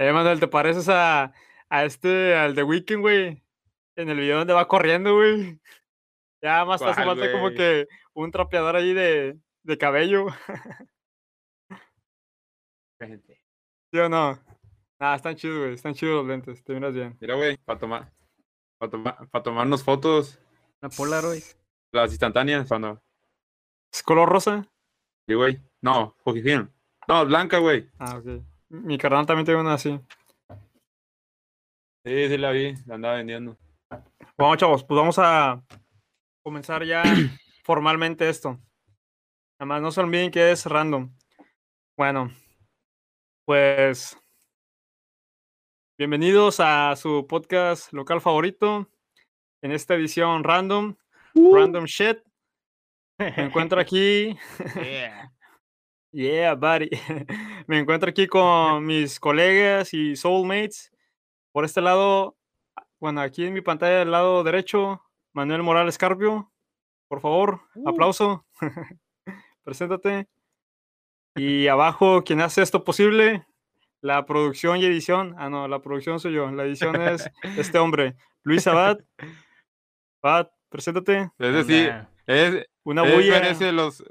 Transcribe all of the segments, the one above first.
Eh, Manuel, ¿te pareces a, a este, al de Weekend, güey? En el video donde va corriendo, güey. Ya más hace ¿Cuál, falta como que un trapeador ahí de, de cabello. Gente. ¿Sí o no? Ah, están chidos, güey. Están chidos los lentes. Te miras bien. Mira, güey, para tomar, para tomar, para tomarnos fotos, Una Polaroid. las instantáneas, cuando, ¿Es color rosa? sí, güey, no, Fujifilm, no, blanca, güey, Ah, ok. Mi carnal también tiene una así. sí, sí la vi, la andaba vendiendo. Bueno, chavos, pues vamos a comenzar ya formalmente esto. Además, no se olviden que es random. Bueno, pues bienvenidos a su podcast local favorito. En esta edición random, random shit. Me encuentro aquí, yeah, buddy. Me encuentro aquí con mis colegas y soulmates. Por este lado, bueno, aquí en mi pantalla del lado derecho, Manuel Morales Carpio. Por favor, aplauso. Preséntate. Y abajo, quien hace esto posible, la producción y edición. Ah, no, la producción soy yo. La edición es este hombre, Luis Abad. Abad, preséntate. Sí, Anda. es, Una bulla. merece los, ese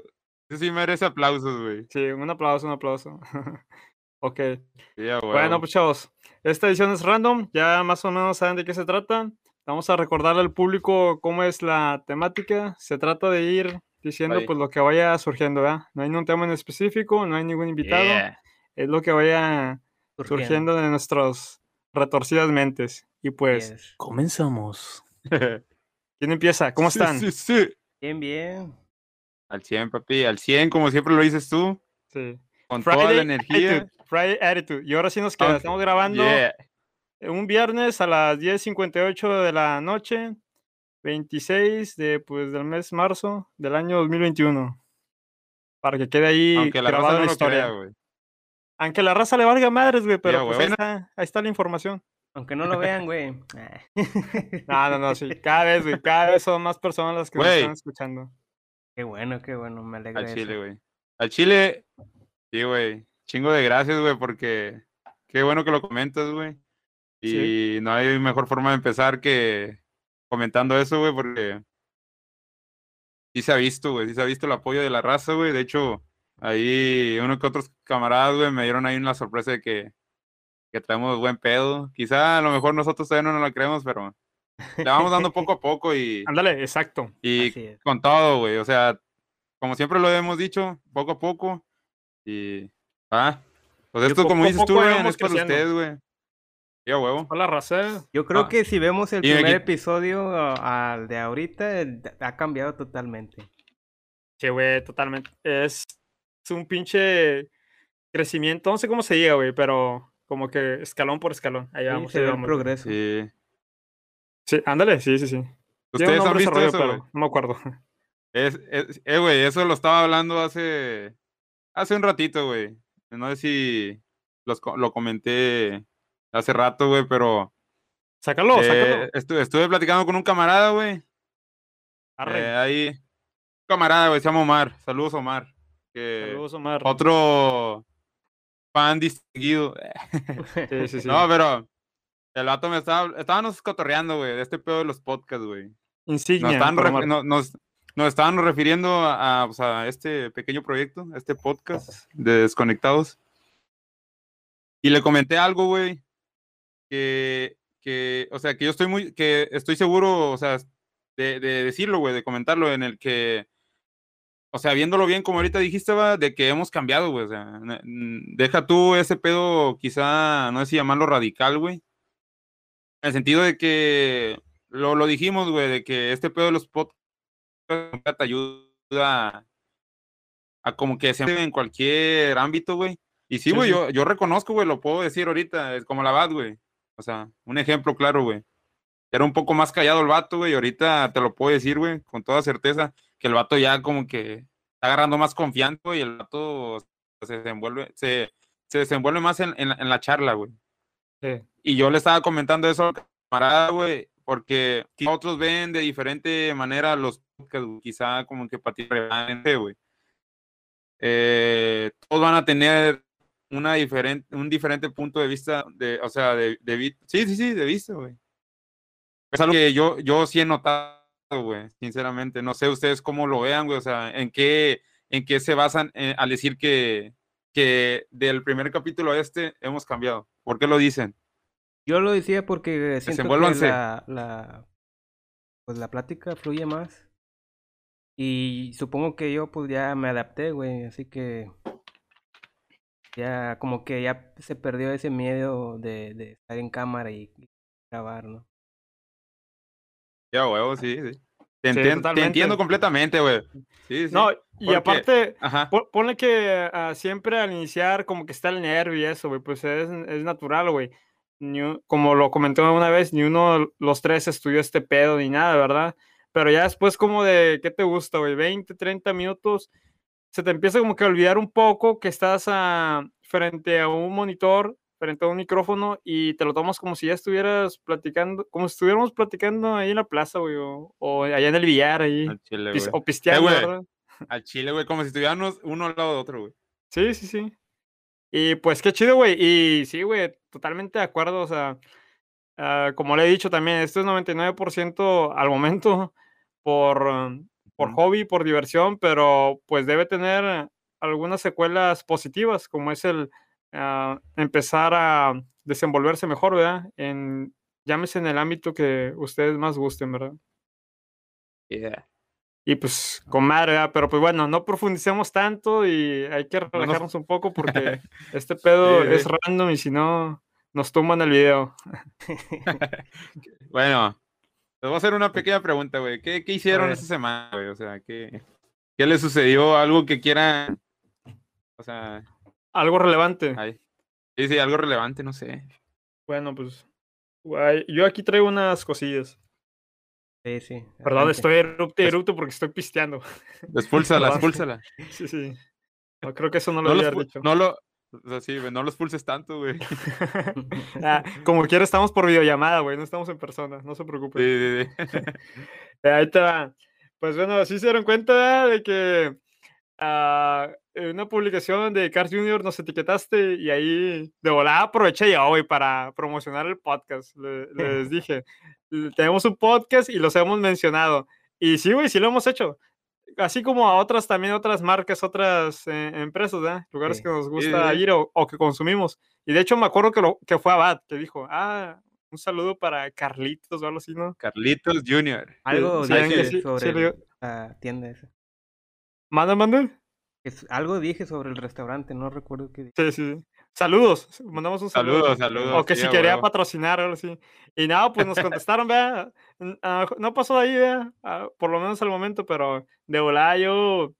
sí merece aplausos, güey. Sí, un aplauso, un aplauso. ok. Sí, a Bueno, pues chavos, esta edición es random, ya más o menos saben de qué se trata. Vamos a recordarle al público cómo es la temática. Se trata de ir diciendo Ahí. pues lo que vaya surgiendo, ¿verdad? No hay un tema en específico, no hay ningún invitado, Yeah. es lo que vaya Surgiendo. surgiendo de nuestras retorcidas mentes. Y pues, Yes. comenzamos. ¿Quién empieza? ¿Cómo Sí, están? Sí, sí. Bien, bien. Al 100, papi, al 100, como siempre lo dices tú, Sí. con toda la energía. Attitude, Friday Attitude. Y ahora sí nos queda, estamos grabando Yeah. un viernes a las 10.58 de la noche, 26 de, pues, del mes marzo del año 2021. Para que quede ahí Aunque la grabado raza en la historia. crea, güey. Aunque la raza le valga madres, güey, pero a pues ahí, está, ahí está la información. Aunque no lo vean, güey. No, no, no, sí. Cada vez, güey, cada vez son más personas las que nos están escuchando. Qué bueno, qué bueno. Me alegra Al eso. chile, güey. Al chile, sí, güey. Chingo de gracias, güey, porque qué bueno que lo comentas, güey. Y Sí. no hay mejor forma de empezar que comentando eso, güey, porque sí se ha visto, güey. Sí se ha visto el apoyo de la raza, güey. De hecho, ahí uno que otros camaradas, güey, me dieron ahí una sorpresa de que, que traemos buen pedo. Quizá a lo mejor nosotros todavía no nos la creemos, pero le vamos dando poco a poco y, Ándale, exacto. y con todo, güey. O sea, como siempre lo hemos dicho, poco a poco. Y. Ah. Pues esto, como dices tú, güey, vamos es para ustedes, güey. Sí, a huevo. Hola, raza. Yo creo Ah. que si vemos el Y primer aquí- episodio al de ahorita, ha cambiado totalmente. Sí, güey, totalmente. Es, es un pinche crecimiento, no sé cómo se diga, güey, pero como que escalón por escalón. Ahí Sí, vamos, se ahí ve el vamos, güey. progreso. Sí. Sí, ándale, sí, sí, sí. Ustedes han visto eso, pero no me acuerdo. Es, es- eh, güey, eso lo estaba hablando hace. Hace un ratito, güey. No sé si los, lo comenté hace rato, güey, pero. Sácalo, eh, sácalo. estu- estuve platicando con un camarada, güey. Arre. Eh, ahí. Un camarada, güey, se llama Omar. Saludos, Omar. que- Saludos, Omar. otro fan distinguido. Sí, sí, sí. No, pero el vato me estaba, estábamos cotorreando, güey, de este pedo de los podcasts, güey. Nos Insignia. estaban, por ref- Omar. no- nos, nos estaban refiriendo a, a, pues, a este pequeño proyecto, a este podcast de Desconectados. Y le comenté algo, güey, que, que, o sea, que yo estoy muy, que estoy seguro, o sea, de, de decirlo, güey, de comentarlo, en el que, o sea, viéndolo bien, como ahorita dijiste, va, de que hemos cambiado, güey, o sea, deja tú ese pedo, quizá, no sé si llamarlo radical, güey, en el sentido de que lo, lo dijimos, güey, de que este pedo de los podcasts te ayuda a, como que se en cualquier ámbito, güey. Y sí, güey, sí. yo, yo reconozco, güey, lo puedo decir ahorita, es como la bad, güey. O sea, un ejemplo claro, güey. Era un poco más callado el vato, güey, y ahorita te lo puedo decir, güey, con toda certeza, que el vato ya como que está agarrando más confianza, güey, y el vato se desenvuelve, se, se desenvuelve más en, en la- en la charla, güey. Y yo le estaba comentando eso al camarada, güey, porque otros ven de diferente manera los podcasts, quizá como que para ti güey. Eh, todos van a tener una diferente, un diferente punto de vista, de, o sea, de, de sí, sí, sí, de vista, güey. Es algo que yo, yo sí he notado, güey, sinceramente. No sé ustedes cómo lo vean, güey, o sea, en qué, en qué se basan eh, al decir que, que del primer capítulo a este hemos cambiado. ¿Por qué lo dicen? Yo lo decía porque siento que la, la, pues la plática fluye más. Y supongo que yo pues ya me adapté, güey, así que ya como que ya se perdió ese miedo de, de estar en cámara y grabar, ¿no? Ya, huevo, sí, sí. Te, Sí, entien- te entiendo completamente, güey. Sí, sí. No, y porque- aparte, Ajá. pon- ponle que ah, siempre al iniciar como que está el nervio y eso, güey, pues es, es natural, güey. Como lo comenté una vez, ni uno de los tres estudió este pedo ni nada, ¿verdad? Pero ya después como de, ¿qué te gusta, güey? 20, 30 minutos, se te empieza como que a olvidar un poco que estás frente a un monitor, frente a un micrófono y te lo tomas como si ya estuvieras platicando, como si estuviéramos platicando ahí en la plaza, güey, o, o allá en el billar, ahí, chile, pis- o pisteando, güey. ¿verdad? Al chile, güey, como si estuviéramos uno al lado de otro, güey. Sí, sí, sí. Y pues qué chido, güey. Y sí, güey, totalmente de acuerdo. O sea, ah, como le he dicho también, esto es 99% al momento por, por Ujú. hobby, por diversión, pero pues debe tener algunas secuelas positivas, como es el ah, empezar a desenvolverse mejor, ¿verdad? En, llámese en el ámbito que ustedes más gusten, ¿verdad? Y pues con madre, ¿verdad? pero pues bueno, no profundicemos tanto y hay que nos- relajarnos un poco porque este pedo Sí, es sí. random y si no, nos tumban el video. Bueno, les voy a hacer una pequeña pregunta, güey. ¿Qué, qué hicieron esta semana, güey? O sea, ¿qué, ¿qué les sucedió? ¿Algo que quieran? O sea, Algo relevante. ay, sí, sí, algo relevante, no sé. Bueno, pues guay, yo aquí traigo unas cosillas. Sí, sí. Perdón, estoy erupte, erupte porque estoy pisteando. Expúlsala, expúlsala. Sí, sí. No, creo que eso no lo No había los, dicho. no lo, o sea, sí, güey, no los pulses tanto, güey. Ah, como quiera, estamos por videollamada, güey, no estamos en persona, no se preocupen. sí, sí. Ahí te va. Pues bueno, sí se dieron cuenta de que ah, una publicación de Cars Junior nos etiquetaste y ahí de volada aproveché yo, güey, para promocionar el podcast. Le- les dije, "L- tenemos un podcast y los hemos mencionado. Y sí, güey, sí lo hemos hecho. Así como a otras también, otras marcas, otras eh, empresas, ¿verdad? Lugares Sí. que nos gusta sí. ir o, o que consumimos. Y de hecho me acuerdo que, lo, que fue Abad, que dijo, ah, un saludo para Carlitos o algo así, ¿no? Carlitos Jr. Algo sí, sí, sobre sí el- la tienda esa. Manda, manda. Es- algo dije sobre el restaurante, no recuerdo qué dije. Sí, sí. sí. Saludos. Mandamos un saludo. Saludos, saludos. O que si quería patrocinar o algo así. Y nada, pues nos contestaron, vea. ah, No pasó de ahí, vea. ah, Por lo menos al momento, pero de volada yo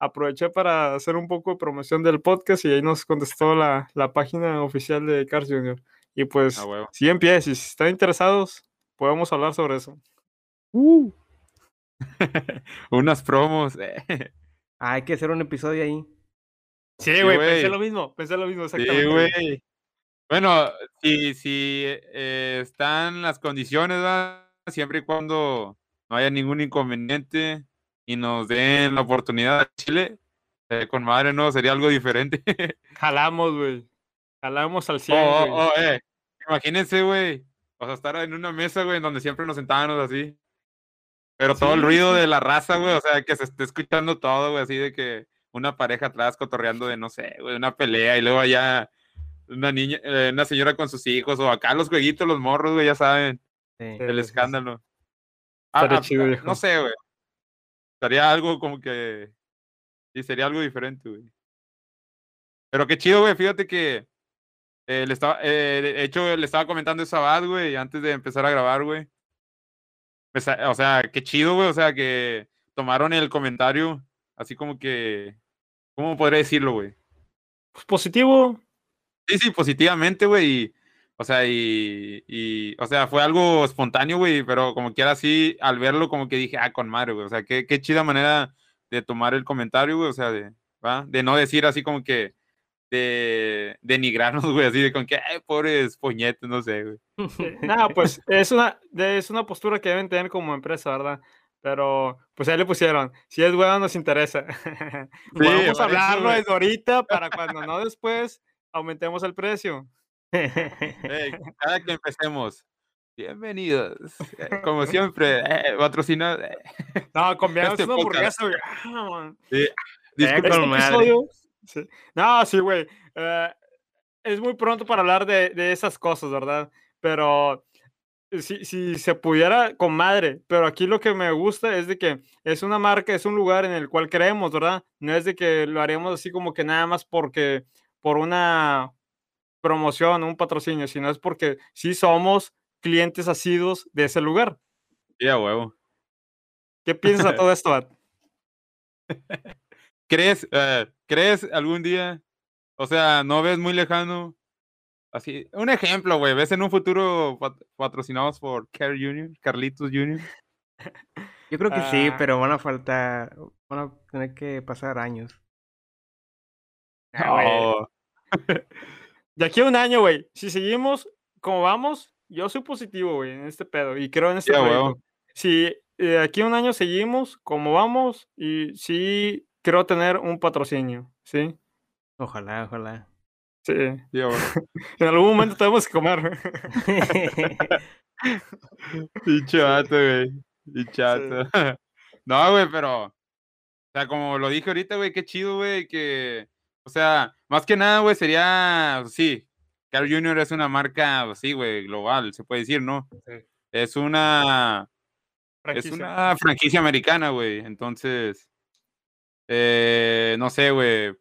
aproveché para hacer un poco de promoción del podcast y ahí nos contestó la, la página oficial de Cars Junior. Y pues, A huevo. si en pie, si están interesados, podemos hablar sobre eso. Unas promos. eh. Ah, hay que hacer un episodio ahí. Sí, Sí, güey, pensé lo mismo, pensé lo mismo, Sí, exactamente. güey. Bueno, si, si eh, están las condiciones, ¿verdad? siempre y cuando no haya ningún inconveniente y nos den la oportunidad a Chile, eh, con madre no, sería algo diferente. Jalamos, güey. Jalamos al 100, Oh, güey. oh, oh, eh, Imagínense, güey. O sea, estar en una mesa, güey, en donde siempre nos sentábamos así. Pero todo el ruido sí. de la raza, güey, o sea, que se esté escuchando todo, güey, así de que una pareja atrás cotorreando de, no sé, güey, una pelea y luego allá una niña, eh, una señora con sus hijos, o acá los jueguitos, los morros, güey, ya saben, Sí. Sí, el sí, sí. escándalo. Ah, Estaría ah, chido, ah, no sé, güey. Estaría algo como que. Sí, sería algo diferente, güey. Pero qué chido, güey. Fíjate que. eh, le estaba, eh, de hecho, le estaba comentando eso a Bad, güey, antes de empezar a grabar, güey. Pues, a- o sea, qué chido, güey. O sea, que tomaron el comentario así como que. ¿Cómo podría decirlo, güey? Pues positivo. Sí, sí, positivamente, güey. y, O sea, y, y, o sea, fue algo espontáneo, güey, pero como quiera así, al verlo, como que dije, ah, con madre, güey. O sea, qué, qué chida manera de tomar el comentario, güey. O sea, de, ¿va? de no decir así como que, de denigrarnos, güey, así de con que, ay, pobres puñetes, no sé, güey. Nada, pues es una, es una postura que deben tener como empresa, ¿verdad? Pero pues ahí le pusieron, si es bueno nos interesa. Podemos por eso, hablarlo desde ahorita para cuando no después, aumentemos el precio. Ey, cada que empecemos. Bienvenidos. eh, Como siempre, eh, patrocinado. eh, No, conviene Este una hamburguesa, güey. Ah, man. disculpa, con Este episodio- sí. No, sí, güey. eh, es muy pronto para hablar de, de esas cosas, ¿verdad? Pero si, si se pudiera, con madre. Pero aquí lo que me gusta es de que es una marca, es un lugar en el cual creemos, ¿verdad? No es de que lo haremos así como que nada más porque, por una promoción, un patrocinio, sino es porque sí somos clientes asiduos de ese lugar. Sí, a huevo. ¿Qué piensas a todo esto? ¿Crees, eh, ¿Crees algún día? O sea, no ves muy lejano. Así, un ejemplo, güey. ¿Ves en un futuro pat- patrocinados por Care Junior, Carlitos Junior? Yo creo que sí, Ah. pero van a faltar, van a tener que pasar años. Ah. Oh, De aquí a un año, güey, si seguimos como vamos, yo soy positivo, güey, en este pedo y creo en este huevo. Si eh, de aquí a un año seguimos como vamos y sí creo tener un patrocinio, ¿sí? Ojalá, ojalá. Sí. huevo. En algún momento tenemos que comer. Pinche vato, güey. Pinche vato. No, güey, pero. O sea, como lo dije ahorita, güey, qué chido, güey, que. O sea, más que nada, güey, sería. Sí, Carl Jr. es una marca, pues, sí, güey, global, se puede decir, ¿no? Sí. Es una. Es una franquicia americana, güey. Entonces. Eh, no sé, güey.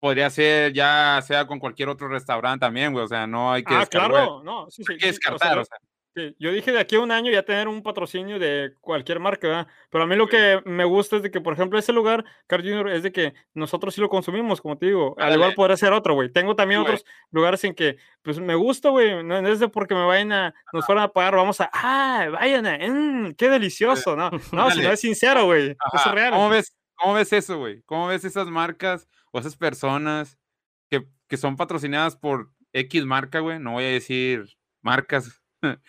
Podría ser ya sea con cualquier otro restaurante también, güey. O sea, no hay que Ah, descartar, claro, no, sí, no hay que sí, o sea, descartar, o sea. Sí, yo dije de aquí a un año ya tener un patrocinio de cualquier marca, ¿verdad? Pero a mí lo que me gusta es de que, por ejemplo, ese lugar, Carl Jr., es de que nosotros sí lo consumimos, como te digo. Al igual podría ser otro, güey. Tengo también Sí, otros lugares en que, pues, me gusta, güey. No es de porque me vayan a, nos fueran a pagar, vamos a, ah, vayan a, mm, qué delicioso, ¿no? No, si no es sincero, güey. Es real. ¿Cómo ves, ¿Cómo ves eso, güey? ¿Cómo ves esas marcas o esas personas que, que son patrocinadas por X marca, güey? No voy a decir marcas,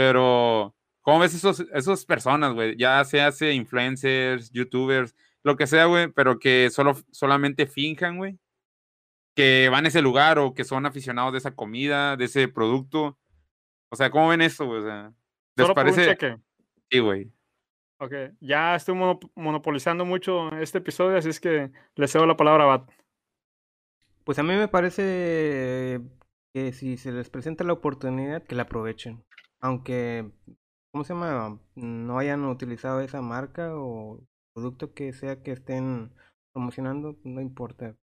pero ¿cómo ves esos, esas personas, güey? Ya se hace influencers, youtubers, lo que sea, güey, pero que solo, solamente finjan, güey, que van a ese lugar o que son aficionados de esa comida, de ese producto. O sea, ¿cómo ven eso, güey? O sea, ¿les Solo por un parece? cheque. Sí, güey. Ok, ya estoy monop- monopolizando mucho este episodio, así es que le cedo la palabra a Bat. Pues a mí me parece que si se les presenta la oportunidad, que la aprovechen. Aunque, ¿cómo se llama? No hayan utilizado esa marca o producto que sea que estén promocionando, no importa.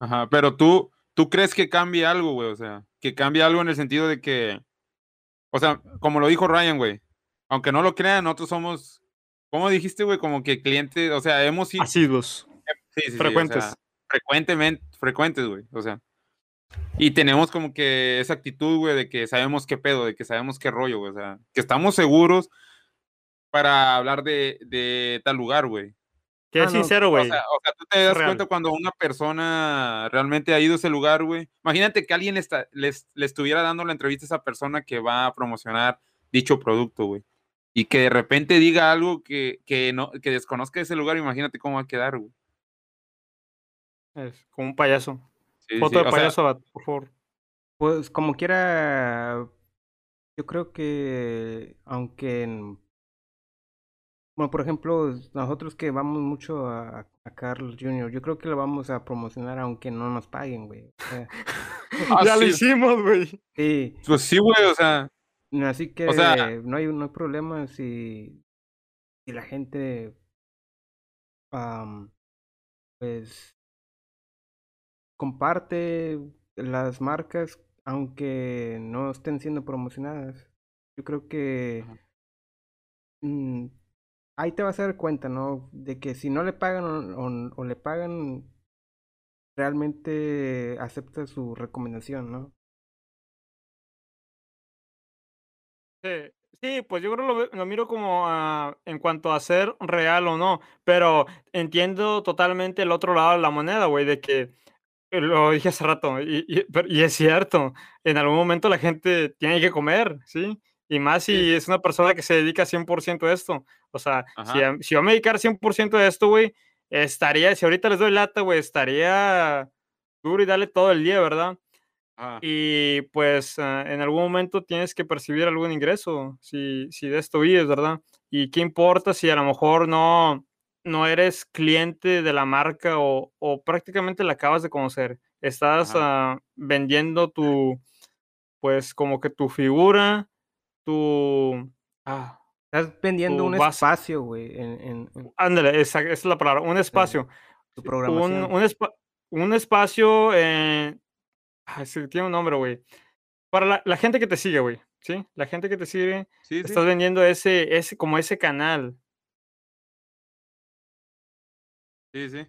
Ajá, pero tú, ¿tú crees que cambie algo, güey? O sea, que cambie algo en el sentido de que, o sea, como lo dijo Ryan, güey, aunque no lo crean, nosotros somos, ¿cómo dijiste, güey? Como que clientes, o sea, hemos sido, Asiduos. sí, sí, sí, o frecuentes. sea, frecuentemente, frecuentes, güey, o sea, y tenemos como que esa actitud, güey, de que sabemos qué pedo, de que sabemos qué rollo, güey, o sea, que estamos seguros para hablar de, de tal lugar, güey. Que Ah, es no, sincero, O güey. sea, o sea, tú te das real. cuenta cuando una persona realmente ha ido a ese lugar, güey. Imagínate que alguien le, está- les- le estuviera dando la entrevista a esa persona que va a promocionar dicho producto, güey. Y que de repente diga algo que, que, no, que desconozca ese lugar, imagínate cómo va a quedar, güey. Es como un payaso. Sí, sí, Foto de o sea, payaso, Bat, por favor. Pues como quiera, yo creo que aunque, en- bueno, por ejemplo, nosotros que vamos mucho a, a Carl Jr., yo creo que lo vamos a promocionar aunque no nos paguen, güey. O sea, Ah, ya lo hicimos, güey. sí, pues sí, güey, o sea, así que O sea- no hay, no hay problema si, si la gente, pues, comparte las marcas aunque no estén siendo promocionadas. Yo creo que mm, ahí te vas a dar cuenta, ¿no? De que si no le pagan o, o- o le pagan, realmente acepta su recomendación, ¿no? Sí, sí, pues yo creo lo, lo miro como ah, en cuanto a ser real o no, pero entiendo totalmente el otro lado de la moneda, güey, de que lo dije hace rato, y, y- y es cierto, en algún momento la gente tiene que comer, ¿sí? Y más si Sí. es una persona que se dedica 100% a esto. O sea, si, si yo me dedicara 100% a esto, güey, estaría, si ahorita les doy lata, güey, estaría duro y dale todo el día, ¿verdad? Y pues ah, en algún momento tienes que percibir algún ingreso, si, si de esto vives, ¿verdad? Y qué importa si a lo mejor no, no eres cliente de la marca o, o prácticamente la acabas de conocer. Estás ah, vendiendo tu, pues como que tu figura, tu... Ah, Estás vendiendo un base. espacio, güey, en, en- en Ándale, esa, esa es la palabra, un espacio. tu Un, programación. un, espa- un espacio, eh, ay, sí, tiene un nombre, güey. Para la, la gente que te sigue, güey, ¿sí? La gente que te sigue, sí. estás vendiendo ese, ese, como ese canal. Sí, sí.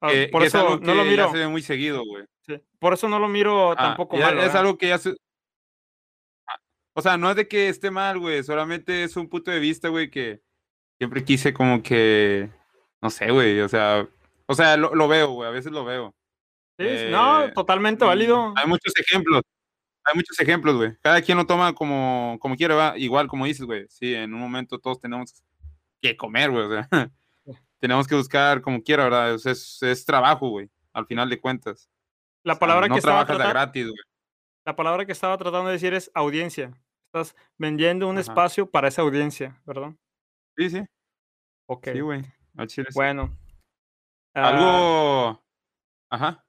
Ah, Que, por que eso no lo miro, ya se ve muy seguido, güey. sí, por eso no lo miro tampoco ya- malo, es ¿eh? algo que ya se... Ah, O sea, no es de que esté mal, güey, solamente es un punto de vista, güey, que siempre quise como que, no sé, güey, o sea, o sea, lo, lo veo, güey, a veces lo veo. Sí, sí, no, Eh, totalmente válido. Hay muchos ejemplos, hay muchos ejemplos, güey. Cada quien lo toma como, como quiere, va, igual como dices, güey. Sí, en un momento todos tenemos que comer, güey, o sea, tenemos que buscar como quiera, ¿verdad? Es, es, es trabajo, güey, al final de cuentas. La O sea, palabra no que estaba trabajas de tratando, gratis, güey. la palabra que estaba tratando de decir es audiencia. Estás vendiendo un Ajá. espacio para esa audiencia, ¿verdad? Sí, sí, Ok, sí, güey. Bueno. Ah, Algo. Ajá.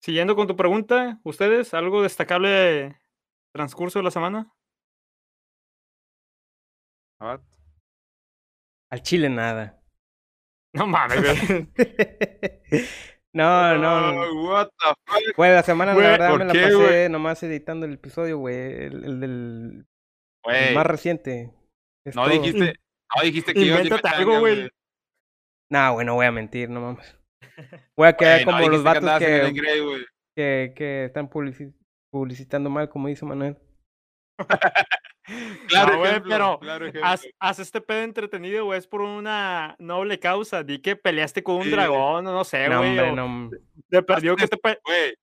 Siguiendo con tu pregunta, ¿ustedes algo destacable transcurso de la semana? Ah, Al chile nada. No mames, güey. no, no. Oh, what the fuck? Güey, la semana Güey, la verdad ¿por me la qué, pasé güey? nomás editando el episodio, güey. El, el del el más reciente. Es no todo. dijiste, no dijiste que Invéntate pachanga, algo, güey. Nah, güey, no voy a mentir, no mames. Voy a quedar Güey, no como los que vatos que, que, que están publici- publicitando mal, como dice Manuel. Claro güey, pero claro haz, haz este pedo entretenido, güey. Es por una noble causa. Di que peleaste con un Sí. dragón, no sé, güey. no. Te perdió que Haz te Güey.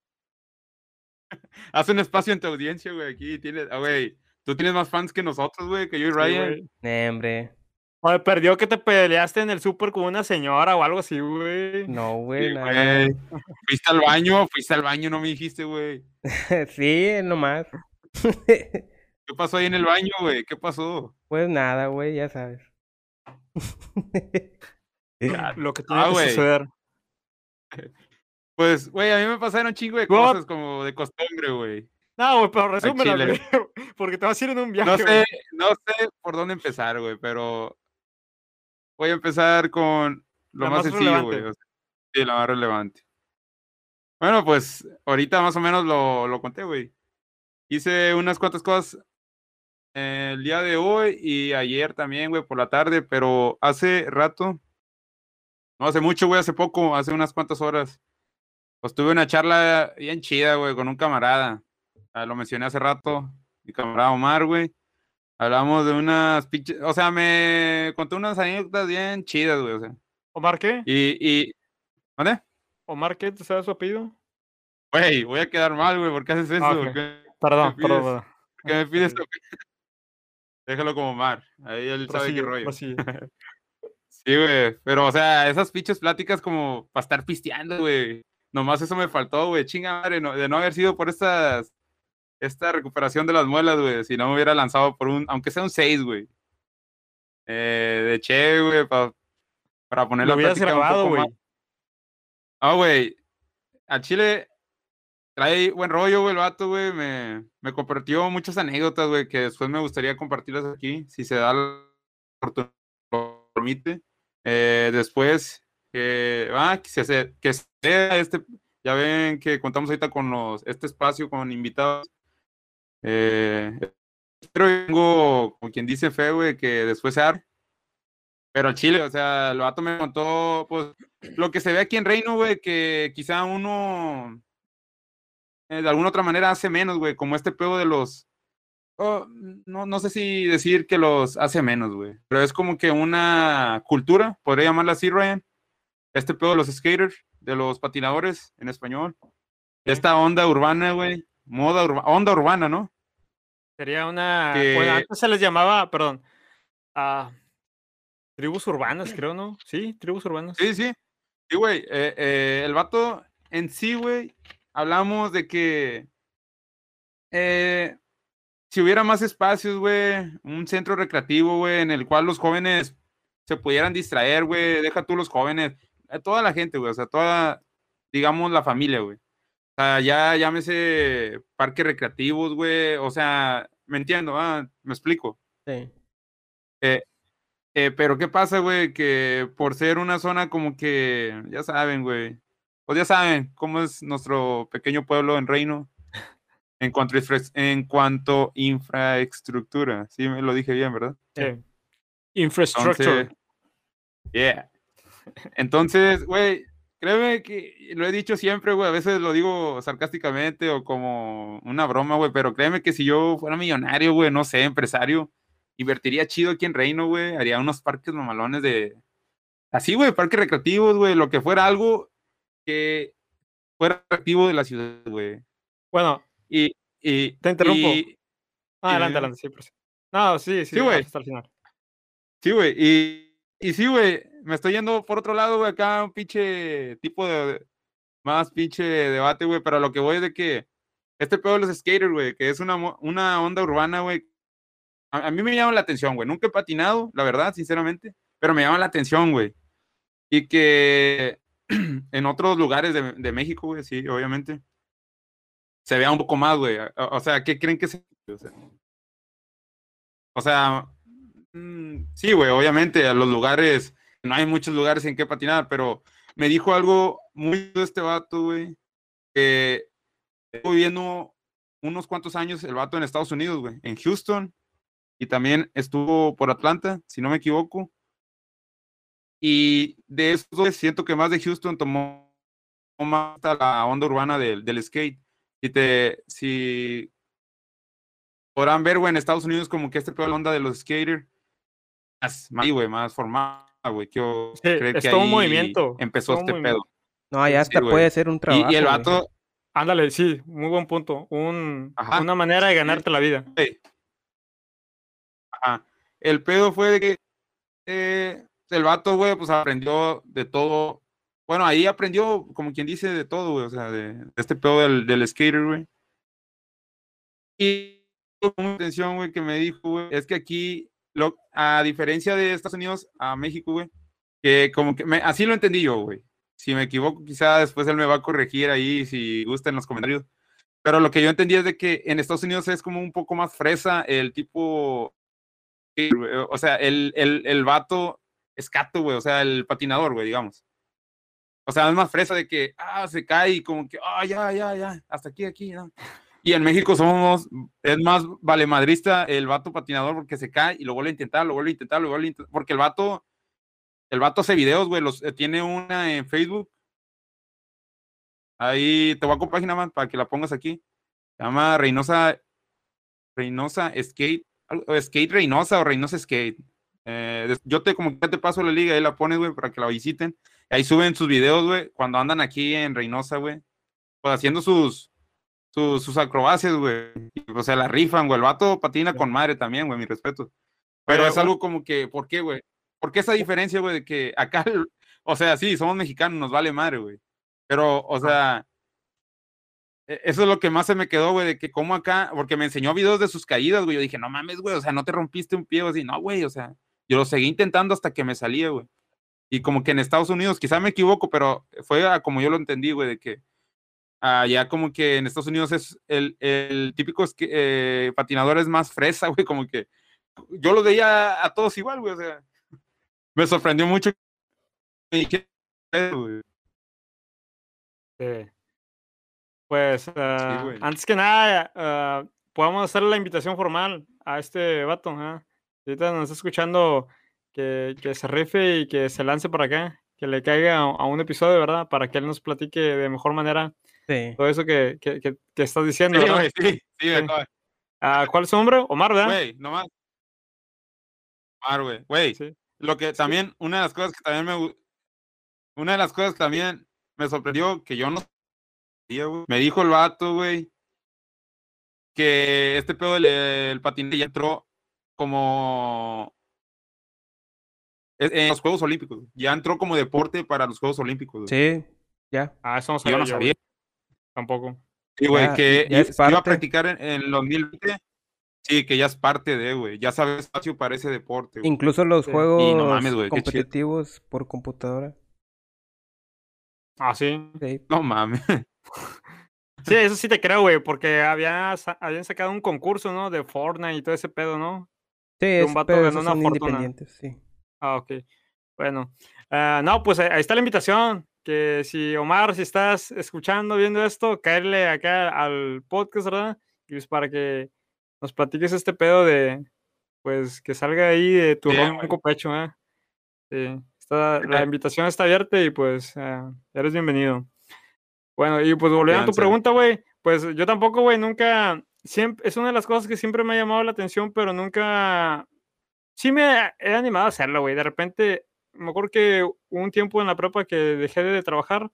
Haz un espacio en tu audiencia, güey. Aquí tienes, ah, güey. Tú tienes más fans que nosotros, güey, que yo y Sí, Ryan. güey. Nah, hombre. O te perdió que te peleaste en el súper con una señora o algo así, güey. No, güey, Sí, güey. Fuiste al baño, fuiste al baño, no me dijiste, güey. sí, nomás. ¿Qué pasó ahí en el baño, güey? ¿Qué pasó? pues nada, güey, ya sabes. Lo que tiene Ah, que suceder. Pues, güey, a mí me pasaron un chingo de What? cosas como de costumbre, güey. No, güey, pero resúmela, güey. Porque te vas a ir en un viaje, No sé, no sé por dónde empezar, güey, pero voy a empezar con lo La más, más sencillo, güey. o sea, sí, la más relevante. Bueno, pues ahorita más o menos lo, lo conté, güey. Hice unas cuantas cosas el día de hoy y ayer también, güey, por la tarde, pero hace rato, no hace mucho, güey, hace poco, hace unas cuantas horas, pues tuve una charla bien chida, güey, con un camarada. Ah, lo mencioné hace rato, mi camarada Omar, güey. Hablamos de unas pinches, o sea, me contó unas anécdotas bien chidas, güey, o sea. ¿Omar qué? Y, y, ¿dónde? ¿Omar qué? ¿Te sabes su apellido? Güey, voy a quedar mal, güey, ¿por qué haces eso? Ah, ¿Por ok. qué, Perdón, perdón, perdón. por qué me pides eso? Déjalo como Omar, ahí él sabe qué rollo. prosigue. Sí, güey, pero, o sea, esas pinches pláticas como para estar pisteando, güey. Nomás eso me faltó, güey, chinga madre, no- de no haber sido por estas, esta recuperación de las muelas, güey, si no me hubiera lanzado por un, aunque sea un 6, güey. Eh, de che, güey, pa- para poner Lo la plática grabado, güey. Ah, güey, al Chile trae buen rollo, güey, el vato, güey, me, me compartió muchas anécdotas, güey, que después me gustaría compartirlas aquí, si se da la oportunidad, permite. Eh, después, que, ah, se que sea este, ya ven que contamos ahorita con los, este espacio con invitados. Eh, pero tengo, como quien dice fe, güey, que después se arme. Pero Chile, o sea, el vato me contó, pues, lo que se ve aquí en Reino, güey, que quizá uno de alguna otra manera hace menos, güey, como este pedo de los, oh, no, no sé si decir que los hace menos, güey, pero es como que una cultura, podría llamarla así, Ryan, este pedo de los skaters, de los patinadores en español, esta onda urbana, güey, moda urbana, onda urbana, ¿no? Sería una. Que- Bueno, antes se les llamaba, perdón. ah, tribus urbanas, creo, ¿no? Sí, tribus urbanas. Sí, sí. Sí, güey. eh, eh, el vato en sí, güey, hablamos de que eh, si hubiera más espacios, güey, un centro recreativo, güey, en el cual los jóvenes se pudieran distraer, güey, deja tú los jóvenes, toda la gente, güey, o sea, toda, digamos, la familia, güey. O sea, ya llámese parques recreativos, güey, o sea, me entiendo, ah, me explico. Sí. Eh, eh, pero ¿qué pasa, güey? Que por ser una zona como que, ya saben, güey, pues ya saben cómo es nuestro pequeño pueblo en Reino en cuanto, a infra- en cuanto infraestructura. Sí, me lo dije bien, ¿verdad? Sí. Infrastructure. Entonces, yeah. Entonces, güey, créeme que lo he dicho siempre, güey, a veces lo digo sarcásticamente o como una broma, güey, pero créeme que si yo fuera millonario, güey, no sé, empresario, invertiría chido aquí en Reino, güey, haría unos parques mamalones de... Así, güey, parques recreativos, güey, lo que fuera algo que fuera atractivo de la ciudad, güey. Bueno, Y, y... Te interrumpo. y- ah, adelante, adelante, sí, por sí. No, sí, sí, Sí, güey. hasta el final. Sí, güey. Y, y sí, güey. Me estoy yendo por otro lado, güey. Acá un pinche tipo de. Más pinche debate, güey. Pero lo que voy es de que. Este pedo de los skaters, güey. Que es una, una onda urbana, güey. A, a mí me llama la atención, güey. Nunca he patinado, la verdad, sinceramente. Pero me llama la atención, güey. Y que en otros lugares de, de México, güey, sí, obviamente. Se vea un poco más, güey. O, sea, ¿qué creen que se.? O sea, o sea, Mm, Sí, güey, obviamente a los lugares, no hay muchos lugares en que patinar, pero me dijo algo muy de este vato, güey, que estuvo viviendo unos cuantos años el vato en Estados Unidos, güey, en Houston, y también estuvo por Atlanta, si no me equivoco. Y de esos dos, siento que más de Houston tomó más hasta la onda urbana del, del skate. Si te, si podrán ver, güey, en Estados Unidos como que este pedo de la onda de los skaters más, más, güey, más formada, güey. que Yo Sí, creo es que todo un movimiento, Empezó este movimiento. pedo. No, ya hasta puede ser un Y, trabajo. y el güey. vato, Ándale, sí, muy buen punto. Un, una manera de ganarte la vida. ajá, el pedo fue de que eh, el vato, güey, pues aprendió de todo. Bueno, ahí aprendió, como quien dice, de todo, güey. O sea, de, de este pedo del, del skater, güey. Y una atención, güey, que me dijo, güey, es que aquí, lo, a diferencia de Estados Unidos a México, güey, que como que me, así lo entendí yo, güey. Si me equivoco, quizá después él me va a corregir ahí si gusta en los comentarios. Pero lo que yo entendí es de que en Estados Unidos es como un poco más fresa el tipo, o sea, el, el, el vato escato, güey, o sea, el patinador, güey, digamos. O sea, es más fresa de que, ah, se cae y como que, ah, ya, ya, ya, hasta aquí, aquí, ya. Y en México somos, es más valemadrista el vato patinador porque se cae y lo vuelve a intentar, lo vuelve a intentar, lo vuelve a intentar, porque el vato, el vato hace videos, güey, los, eh, tiene una en Facebook. Ahí te voy a compartir nada más para que la pongas aquí. Se llama Reynosa, Reynosa Skate, o Skate Reynosa o Reynosa Skate. Eh, yo te como que te paso la liga, ahí la pones, güey, para que la visiten. Ahí suben sus videos, güey, cuando andan aquí en Reynosa, güey. Pues haciendo sus, sus, sus acrobacias, güey. O sea, la rifan, güey. El vato patina con madre también, güey, mi respeto. Pero Oye, es algo como que, ¿por qué, güey? ¿Por qué esa diferencia, güey, de que acá, o sea, sí, somos mexicanos, nos vale madre, güey. Pero, o sea, e- eso es lo que más se me quedó, güey, de que como acá, porque me enseñó videos de sus caídas, güey. Yo dije, no mames, güey, o sea, no te rompiste un pie, o así, no, güey, o sea, yo lo seguí intentando hasta que me salía, güey. Y como que en Estados Unidos, quizá me equivoco, pero fue a como yo lo entendí, güey, de que allá como que en Estados Unidos es el, el típico es que, eh, patinador es más fresa, güey, como que yo lo veía a todos igual, güey, o sea, me sorprendió mucho. Güey. Sí. Pues, güey. antes que nada, ah, podemos hacerle la invitación formal a este vato. ¿ah? Ahorita nos está escuchando que, que se rife y que se lance por acá, que le caiga a, a un episodio, ¿verdad? Para que él nos platique de mejor manera Sí. todo eso que, que, que- que estás diciendo. Sí, ¿verdad? güey, sí, sí, acaba- Ah, ¿Cuál es su nombre? Omar, ¿verdad? Güey, nomás. Omar, güey, güey. Sí. Lo que también, una de las cosas que también me una de las cosas que también me sorprendió que yo no sabía, güey, me dijo el vato, güey, que este pedo del el patinete ya entró como en en los Juegos Olímpicos, ya entró como deporte para los Juegos Olímpicos. Sí. Ya. Ah, eso no Yo sabía no yo, sabía. güey. Tampoco. Sí, güey, que ya es i- iba a practicar en, en el 2020. Sí, que ya es parte de, güey. Ya sabes espacio para ese deporte, güey. Incluso los Sí. juegos no mames, güey, competitivos por computadora. Ah, sí. Sí. No mames. Sí, eso sí te creo, güey, porque había, habían sacado un concurso, ¿no? De Fortnite y todo ese pedo, ¿no? Sí, un es, vato pero ganó una son fortuna. independientes, sí. Ah, ok. Bueno. Ah, no, pues ahí ahí está la invitación. Que si Omar, si estás escuchando, viendo esto, caerle acá al podcast, ¿verdad? Y pues para que nos platiques este pedo de, pues, que salga ahí de tu ronco pecho, ¿eh? Sí. Está, la Eh. invitación está abierta y pues ah, eres bienvenido. Bueno, y pues volviendo a tu pregunta, güey, pues yo tampoco, güey, nunca, siempre, es una de las cosas que siempre me ha llamado la atención, pero nunca, sí me he animado a hacerlo, güey. De repente, me acuerdo que hubo un tiempo en la prepa que dejé de trabajar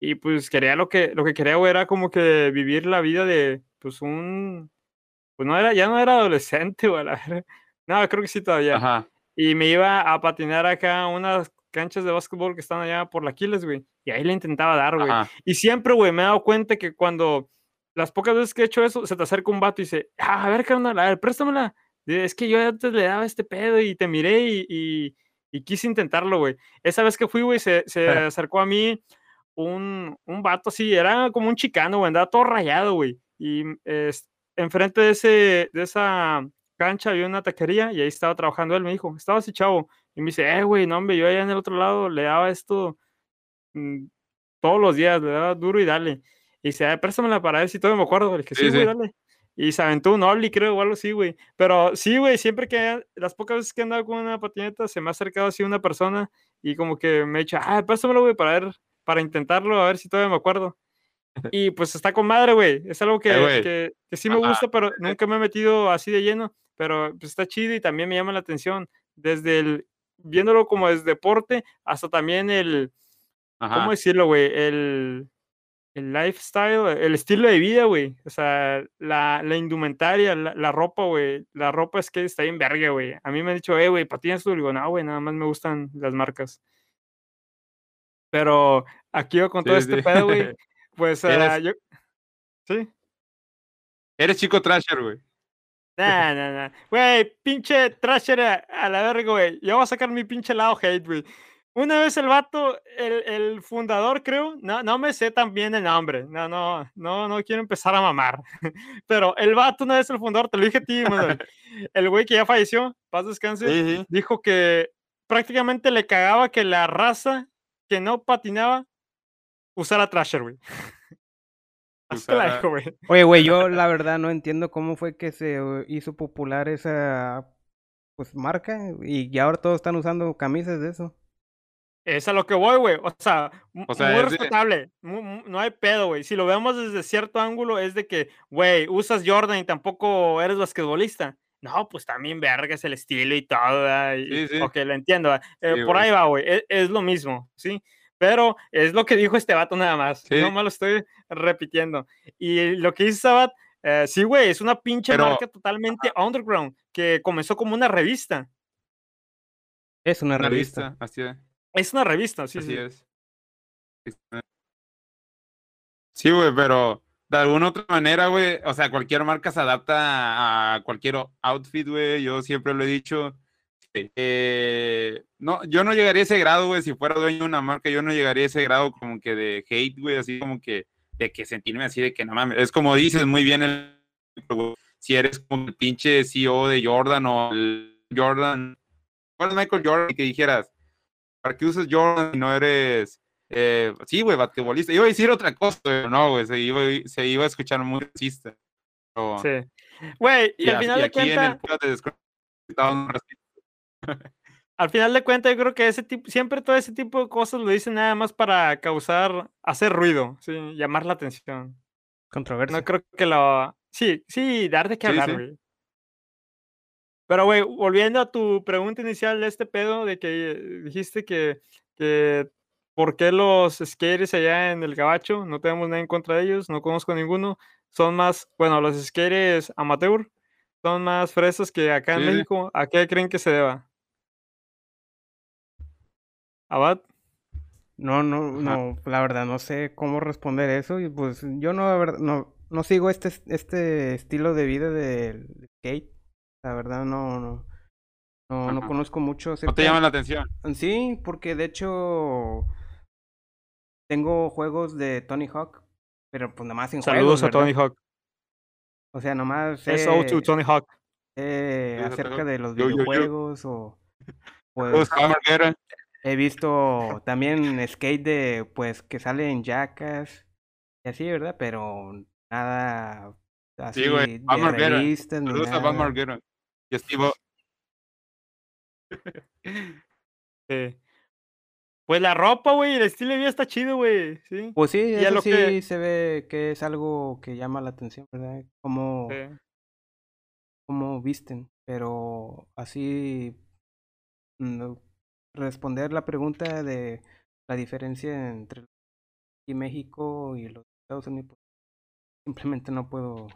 y pues quería lo que, lo que quería, güey, era como que vivir la vida de, pues un, pues no era, ya no era adolescente, güey, la. No, creo que sí todavía. Ajá. Y me iba a patinar acá unas canchas de básquetbol que están allá por la Aquiles, güey. Y ahí le intentaba dar, güey. Y siempre, güey, me he dado cuenta que cuando las pocas veces que he hecho eso, se te acerca un vato y dice, ah, a ver, carnal, a ver, préstamela. Es que yo antes le daba este pedo y te miré y, y- y quise intentarlo, güey. Esa vez que fui, güey, se, se acercó a mí un, un vato así, era como un chicano, güey, andaba todo rayado, güey. Y es, enfrente de, ese, de esa cancha había una taquería y ahí estaba trabajando él, me dijo, estaba así chavo. Y me dice, eh, güey, no, hombre, yo allá en el otro lado le daba esto mm, todos los días, le daba duro y dale. Y dice, "Ah, préstamela para ver si todo me acuerdo. Le dije, sí, Sí, güey, sí. dale. Y se aventó un ollie, creo, o algo así, güey. Pero sí, güey, siempre que, las pocas veces que he andado con una patineta, se me ha acercado así una persona y como que me ha dicho, ah, préstamelo, güey, para ver, para intentarlo, a ver si todavía me acuerdo. Y pues está con madre, güey. Es algo que, que, que sí me gusta, pero nunca me he metido así de lleno. Pero pues está chido y también me llama la atención. Desde el, viéndolo como es deporte, hasta también el, ¿cómo decirlo, güey? El, el lifestyle, el estilo de vida, güey. O sea, la, la indumentaria, la, la ropa, güey. La ropa es que está bien verga, güey. A mí me han dicho, eh, güey, patinas tú. Digo, no, güey, nada más me gustan las marcas. Pero aquí yo con todo Sí, este pedo, güey, pues Eres- yo. Sí. Eres chico trasher, güey. Nah, nah, nah. Güey, pinche trasher a, a la verga, güey. Yo voy a sacar mi pinche lado hate, güey. Una vez el vato, el, el fundador, creo, no, no me sé tan bien el nombre. No, no, no, no quiero empezar a mamar. Pero el vato, una vez el fundador, te lo dije a ti, Manuel. El güey que ya falleció, paz descanse, Sí, sí. dijo que prácticamente le cagaba que la raza que no patinaba usara trasher, güey. Usara-. Oye, güey, yo la verdad no entiendo cómo fue que se eh, hizo popular esa pues marca y ya ahora todos están usando camisas de eso. Es a lo que voy, güey. O sea, O sea, muy de- respetable. no hay pedo, güey. Si lo vemos desde cierto ángulo, es de que, güey, usas Jordan y tampoco eres basquetbolista. No, pues también verga es el estilo y todo. Sí, sí. Ok, lo entiendo. Eh, Sí, por ahí va, güey. Es, es lo mismo, ¿sí? Pero es lo que dijo este vato nada más. Sí. No me lo estoy repitiendo. Y lo que dice Sabat, eh, sí, güey, es una pinche Pero- marca totalmente underground que comenzó como una revista. Es una Una revista. revista. Así es. Es una revista, sí, así sí. es. Sí, güey, pero de alguna otra manera, güey, o sea, cualquier marca se adapta a cualquier outfit, güey. Yo siempre lo he dicho. Eh, no, yo no llegaría a ese grado, güey, si fuera dueño de una marca, yo no llegaría a ese grado como que de hate, güey, así como que de que sentirme así de que no mames. Es como dices muy bien el si eres como el pinche CEO de Jordan o el Jordan, ¿cuál es Michael Jordan? Que dijeras, ¿para qué usas Jordan si no eres eh, sí, güey, basquetbolista? Iba a decir otra cosa, pero no, güey, se iba, se iba a escuchar muy racista. Pero- Sí. Güey, y, y, al final y de cuentas, al final de cuentas, yo creo que ese tipo, siempre todo ese tipo de cosas lo dicen nada más para causar, hacer ruido, sí, llamar la atención. Controversia. No creo que lo, sí, sí, dar de qué Sí, hablar, sí. güey. Pero, güey, volviendo a tu pregunta inicial de este pedo de que dijiste que, que ¿por qué los skaters allá en el Gabacho? No tenemos nada en contra de ellos, no conozco ninguno. Son más, bueno, los skaters amateur son más fresas que acá en Sí. México. ¿A qué creen que se deba? ¿Abad? No, no, no, la verdad no sé cómo responder eso y pues yo no, la verdad, no, no sigo este, este estilo de vida de skate. La verdad no, no, no, conozco mucho. No te acerca- llama la atención. Sí, porque de hecho tengo juegos de Tony Hawk, pero pues nada más en Saludos juegos, a Tony. Hawk. O sea, nomás SO to Tony Hawk. Sí, acerca de los Yo, yo, yo. videojuegos o pues he visto también skate de pues que sale en Jackass y así, ¿verdad? Pero nada así Sí, güey. de revistas ni Saludos a Van nada. Margera. Y a Steve O. Sí. Pues la ropa, güey, el estilo de vida está chido, güey. Sí. Pues sí, eso lo sí que- se ve que es algo que llama la atención, ¿verdad? Como Sí. cómo visten, pero así no- responder la pregunta de la diferencia entre y México y los Estados Unidos, pues, simplemente no puedo.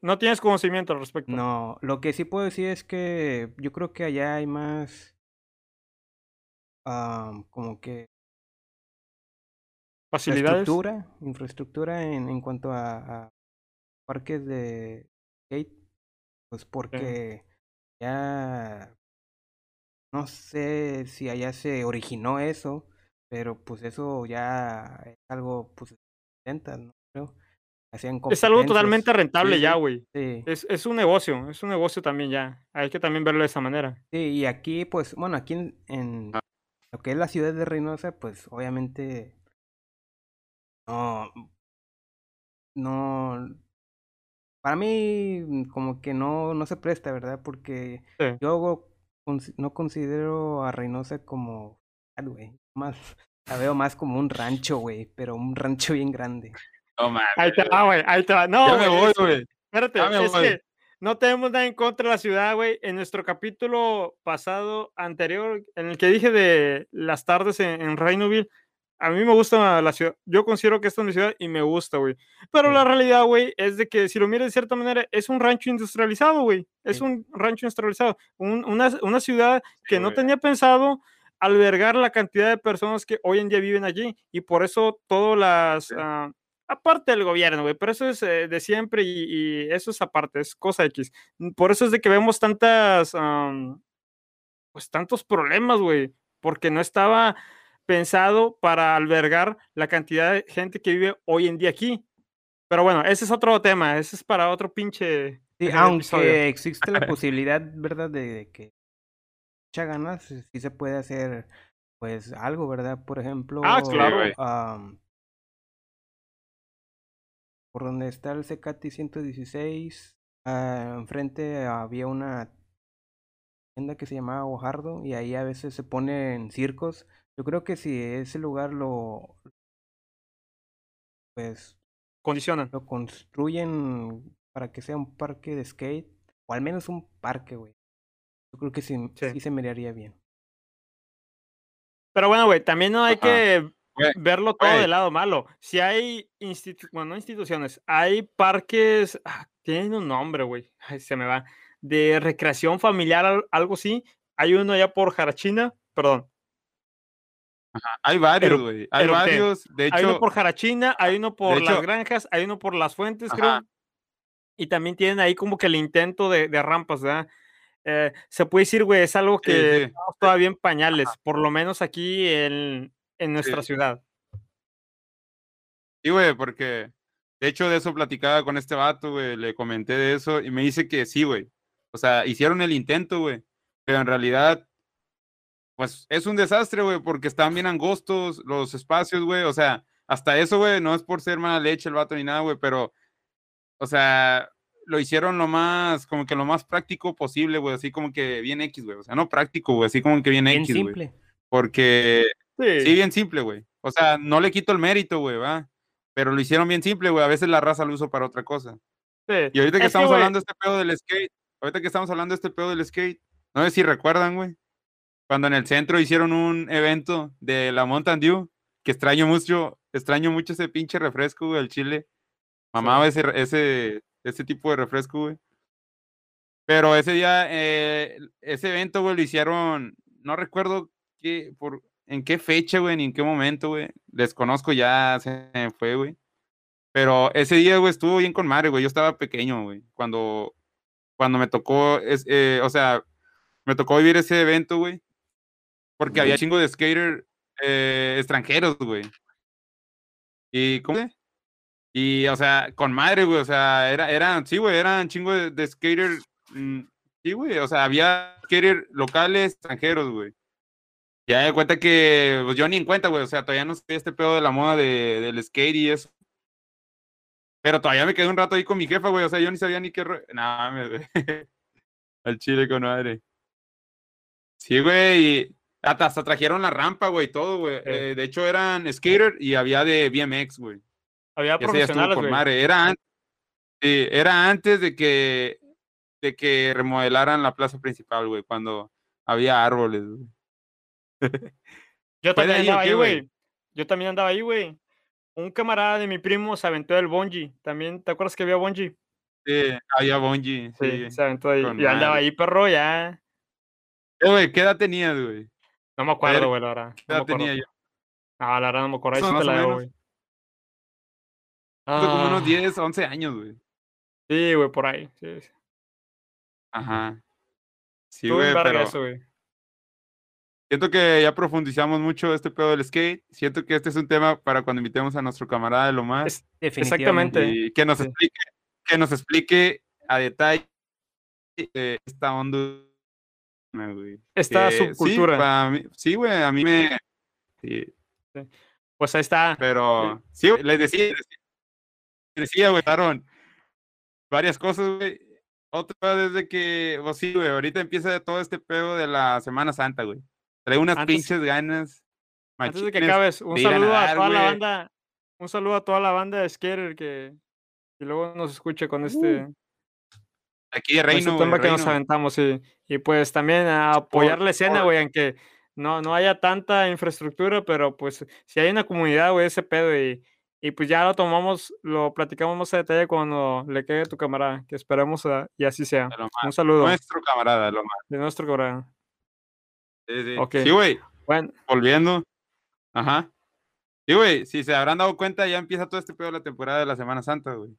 No tienes conocimiento al respecto. No, lo que sí puedo decir es que yo creo que allá hay más am, como que Facilidades. infraestructura, infraestructura en, en cuanto a, a parques de skate, pues porque ya no sé si allá se originó eso, pero pues eso ya es algo pues 70, ¿no? Creo. Hacían Es algo totalmente rentable Sí, ya, güey. Sí, Es, es un negocio, es un negocio también ya. Hay que también verlo de esa manera. sí, y aquí pues, bueno, aquí en, en Ah. lo que es la ciudad de Reynosa, pues obviamente no, no, para mí mm, como que no, no se presta, ¿verdad? Porque Sí. yo no considero a Reynosa como, güey, más, la veo más como un rancho, güey, pero un rancho bien grande. No mames. Ahí te va, güey. Ahí te va. No, Ya me voy, güey. Espérate, Ya me es voy. que no tenemos nada en contra de la ciudad, güey. En nuestro capítulo pasado, anterior, en el que dije de las tardes en, en Reinoville, a mí me gusta la ciudad. Yo considero que esta es mi ciudad y me gusta, güey. Pero Sí. la realidad, güey, es de que si lo miras de cierta manera, es un rancho industrializado, güey. Es Sí. un rancho industrializado. Un- una, una ciudad que no güey. tenía pensado albergar la cantidad de personas que hoy en día viven allí. Y por eso todas las... Sí. Ah, aparte del gobierno, güey, pero eso es eh, de siempre y, y eso es aparte, es cosa X. Por eso es de que vemos tantas, am, pues tantos problemas, güey, porque no estaba pensado para albergar la cantidad de gente que vive hoy en día aquí. Pero bueno, ese es otro tema, ese es para otro pinche Sí, episodio. aunque existe la posibilidad, ¿verdad? De, que mucha ganas, sí se puede hacer, pues, algo, ¿verdad? Por ejemplo, Ah, claro. güey. Por donde está el CKT 116, ah, enfrente había una tienda que se llamaba Ojardo y ahí a veces se ponen circos. Yo creo que si ese lugar lo, pues, Condicionan. lo construyen para que sea un parque de skate, o al menos un parque, güey. Yo creo que sí, Sí. sí se miraría bien. Pero bueno, güey, también no hay que Verlo todo del lado malo. Si hay institu bueno, no instituciones, hay parques, ah, tienen un nombre, güey, se me va, de recreación familiar, al- algo así. Hay uno allá por Jarachina, perdón, Hay varios, güey. Hay varios. De hay uno hecho, por Jarachina, hay uno por las hecho- granjas, hay uno por las fuentes, Ajá. creo. Y también tienen ahí como que el intento de, de rampas, ¿verdad? Eh, se puede decir, güey, es algo que sí. estamos todavía en pañales, por lo menos aquí en, en nuestra Sí. ciudad. Sí, güey, porque de hecho de eso platicaba con este vato, güey, le comenté de eso y me dice que sí, güey. O sea, hicieron el intento, güey, pero en realidad, pues es un desastre, güey, porque están bien angostos los espacios, güey. O sea, hasta eso, güey, no es por ser mala leche el vato ni nada, güey, pero, o sea, lo hicieron lo más, como que lo más práctico posible, güey, así como que bien X, güey. O sea, no práctico, güey, así como que bien Bien X, güey. simple. Porque Sí, Sí, bien simple, güey. O sea, no le quito el mérito, güey, va. Pero lo hicieron bien simple, güey. A veces la raza lo usa para otra cosa. sí. Y ahorita que Es estamos hablando de este pedo del skate, ahorita que estamos hablando de este pedo del skate, no sé si recuerdan, güey. Cuando en el centro hicieron un evento de la Mountain Dew, que extraño mucho, extraño mucho ese pinche refresco, güey, el chile. Mamaba ese, ese, ese tipo de refresco, güey. Pero ese día, eh, ese evento, güey, lo hicieron, no recuerdo qué, por, en qué fecha, güey, ni en qué momento, güey. Desconozco ya, se fue, güey. Pero ese día, güey, estuvo bien con madre, güey. Yo estaba pequeño, güey. Cuando, cuando me tocó, es, eh, o sea, me tocó vivir ese evento, güey. Porque había chingo de skater eh, extranjeros, güey. Y, ¿cómo? Y, o sea, con madre, güey. O sea, era, eran, sí, güey, eran chingo de, de skater. mm, sí, güey. O sea, había skater locales, extranjeros, güey. Ya de cuenta que, pues yo ni en cuenta, güey. O sea, todavía no sé este pedo de la moda de, del skate y eso. Pero todavía me quedé un rato ahí con mi jefa, güey. O sea, yo ni sabía ni qué. mames, güey. Al chile con madre. Sí, güey. y Hasta, hasta trajeron la rampa, güey, todo, güey. Sí. Eh, de hecho, eran skater y había de BMX, güey. Había ese profesionales, güey. madre. Era, an- sí, era antes de que, de que remodelaran la plaza principal, güey, cuando había árboles, güey. Yo ¿Fue de también andaba ahí, güey? Yo también andaba ahí, güey. Un camarada de mi primo se aventó del bungee. También, ¿te acuerdas que había bungee? Sí, había bungee, Sí, sí. se aventó ahí. Y andaba ahí, perro, ya. Eh, güey, ¿qué edad tenías, güey? No me acuerdo, güey, la verdad. ¿Qué edad tenía yo? No, la verdad no me acuerdo. Ahí sí te la debo, güey. Tengo como unos Ah, 10, 11 años, güey. Sí, güey, por ahí. Sí, sí. Ajá. Sí, güey, pero eso, güey. Siento que ya profundizamos mucho este pedo del skate. Siento que este es un tema para cuando invitemos a nuestro camarada de lo más. Es-. Exactamente. y que nos Sí. explique, que nos explique a detalle eh, esta onda, güey. Esta Que subcultura. sí, güey, a mí me. sí, Pues ahí está. pero sí, les decía, les decía, güey, varias cosas, güey. Otra desde que, pues sí, güey, ahorita empieza todo este pedo de la Semana Santa, güey. Trae unas Antes- pinches ganas. Antes de que acabes, un a saludo a nadar, toda la güey. banda. Un saludo a toda la banda de Skater que, que luego nos escuche con este, Aquí de con este Uh, Reino, güey, tema que nos Reino. aventamos. Y, y pues también a apoyar la escena, por- güey, aunque no, no haya tanta infraestructura, pero pues si hay una comunidad, güey, ese pedo. Y, y pues ya lo tomamos, lo platicamos más a detalle cuando le quede a tu cámara, que esperemos a- y así sea. Un saludo Nuestro camarada, lo más. de nuestro camarada. Sí, sí. Ok. Sí, güey. Bueno, volviendo. Ajá. Sí, güey, si se habrán dado cuenta, ya empieza todo este pedo de la temporada de la Semana Santa, güey.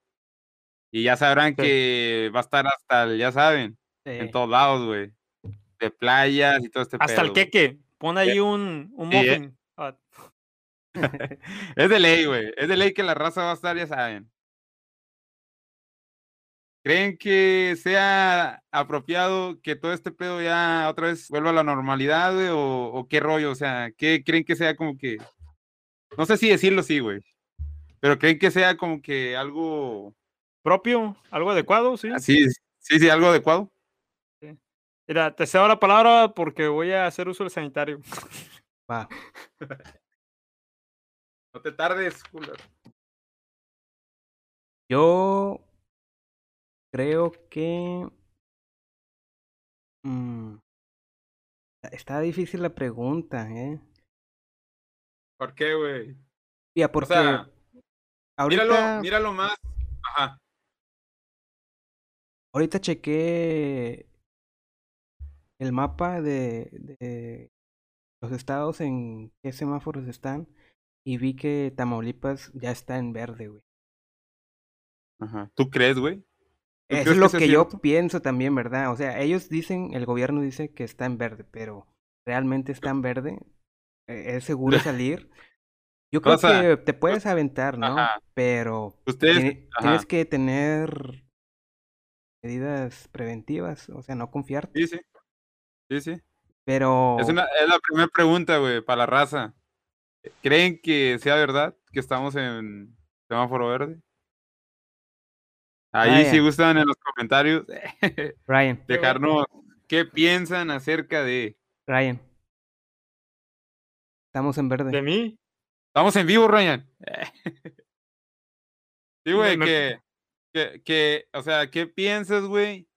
Y ya sabrán Sí. que va a estar hasta, el- ya saben, en Sí. todos lados, güey. De playas y todo este hasta pedo. el queque. Pon ahí un, un eh. muffin. Ah, Es de ley, güey. Es de ley que la raza va a estar, ya saben. ¿Creen que sea apropiado que todo este pedo ya otra vez vuelva a la normalidad, güey? O, o qué rollo? O sea, ¿qué creen que sea como que... No sé si decirlo así, güey. Pero creen que sea como que algo propio, algo adecuado, sí. así, sí, sí, algo adecuado. Mira, te cedo la palabra porque voy a hacer uso del sanitario. Va. No te tardes, culero. Yo creo que... mm, está difícil la pregunta, ¿eh? ¿Por qué, güey? Ya, O porque sea, ahorita, míralo, míralo más. Ajá. ahorita chequé el mapa de, de los estados en qué semáforos están y vi que Tamaulipas ya está en verde, güey. Ajá. ¿Tú crees, güey? ¿Tú Eso crees es lo que yo pienso también, ¿verdad? O sea, ellos dicen, el gobierno dice que está en verde, pero ¿realmente está en verde? Eh, ¿Es seguro salir? Yo creo sea, que te puedes aventar, ¿no? ajá. Pero Ustedes, tiene- tienes que tener medidas preventivas, o sea, no confiarte. Sí, sí. Sí, sí. Pero Es, una, es la primera pregunta, güey, para la raza. ¿Creen que sea verdad que estamos en semáforo verde? Ahí si Vaya. gustan en los comentarios Ryan, dejarnos qué piensan acerca de... Ryan. Estamos en verde. De mí, Estamos en vivo, Ryan. sí, güey, me- que, que, que, o sea, ¿qué piensas, güey?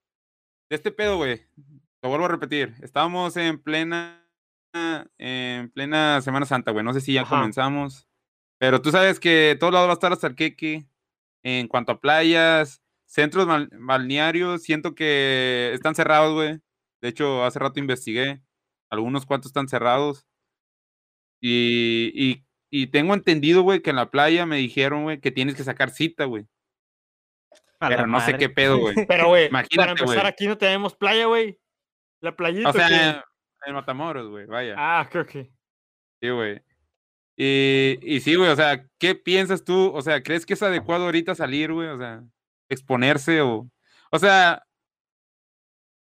De este pedo, güey. Lo vuelvo a repetir. Estamos en plena, en plena Semana Santa, güey. No sé si ya Ajá. comenzamos. Pero tú sabes que todo lado va a estar hasta el queque. En cuanto a playas, centros bal- balnearios, siento que están cerrados, güey. De hecho, hace rato investigué. Algunos cuantos están cerrados. Y, y, y tengo entendido, güey, que en la playa me dijeron, güey, que tienes que sacar cita, güey. Pero no sé qué pedo, güey. Pero, güey, para empezar, aquí no tenemos playa, güey. La playita. O sea, en, en Matamoros, güey, vaya. Ah, creo que. Sí, güey. Y, y sí, güey, o sea, ¿qué piensas tú? O sea, ¿crees que es adecuado ahorita salir, güey? O sea, exponerse o... O sea,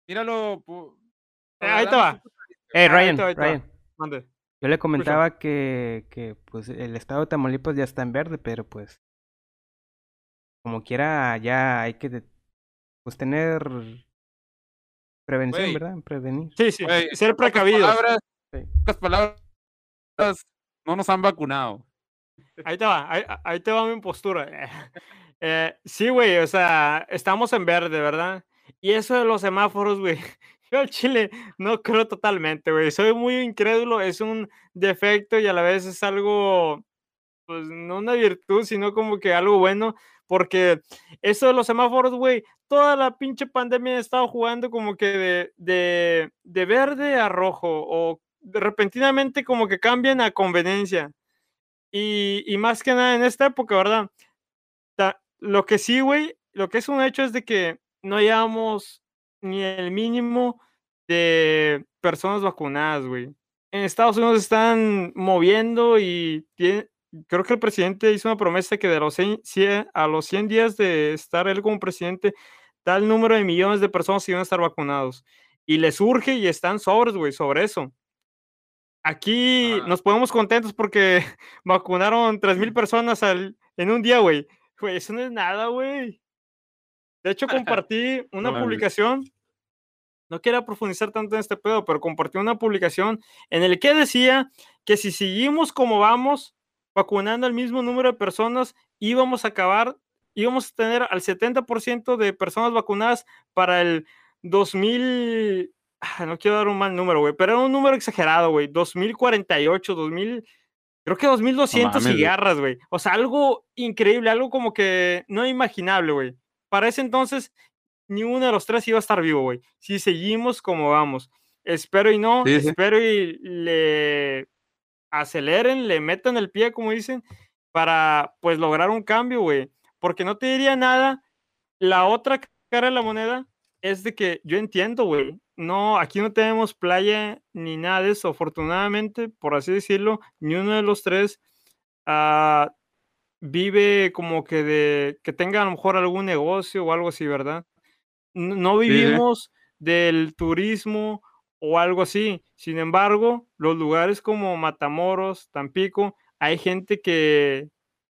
míralo... po- Eh, ahí te va. Eh, Ah, ahí Ryan, te va, ahí te va. Ryan. Mande. Yo le comentaba que, que pues el estado de Tamaulipas ya está en verde, pero pues como quiera ya hay que de- pues tener prevención. ¿verdad? Prevenir. Sí, sí. Ser precavidos. palabras- Sí. en pocas palabras, no nos han vacunado. Ahí te va, ahí, ahí te va mi postura. Eh, sí, güey, o sea, estamos en verde, ¿verdad? Y eso de los semáforos, güey, yo al chile no creo totalmente, güey. Soy muy incrédulo, es un defecto y a la vez es algo, pues no una virtud, sino como que algo bueno, porque eso de los semáforos, güey, toda la pinche pandemia he estado jugando como que de, de, de verde a rojo o repentinamente como que cambian a conveniencia. Y, y más que nada en esta época, ¿verdad? Lo que sí, güey, lo que es un hecho es de que no hayamos ni el mínimo de personas vacunadas, güey. En Estados Unidos están moviendo y tiene- creo que el presidente hizo una promesa que de los 100, 100 a los 100 días de estar él como presidente, tal número de millones de personas iban a estar vacunados. Y les urge y están sobres, güey, sobre eso. Aquí Ah. nos ponemos contentos porque vacunaron 3.000 personas al, en un día, güey. Güey, eso no es nada, güey. De hecho, compartí una publicación. No quiero profundizar tanto en este pedo, pero compartí una publicación en el que decía que si seguimos como vamos, vacunando al mismo número de personas, íbamos a acabar, íbamos a tener al 70% de personas vacunadas para el 2000, ah, no quiero dar un mal número, güey, pero era un número exagerado, güey, 2048, 2000, creo que 2200 mames, güey. cigarras, güey. O sea, algo increíble, algo como que no imaginable, güey. Para ese entonces, ni uno de los tres iba a estar vivo, güey. Si seguimos como vamos. Espero y no, Sí, sí. espero y le aceleren, le metan el pie, como dicen, para pues lograr un cambio, güey. Porque no te diría nada. La otra cara de la moneda es de que yo entiendo, güey. No, aquí no tenemos playa ni nada de eso. Afortunadamente, por así decirlo, ni uno de los tres ah, vive como que de que tenga a lo mejor algún negocio o algo así, ¿verdad? No, no Sí, sí. vivimos del turismo o algo así. Sin embargo, los lugares como Matamoros, Tampico, hay gente que,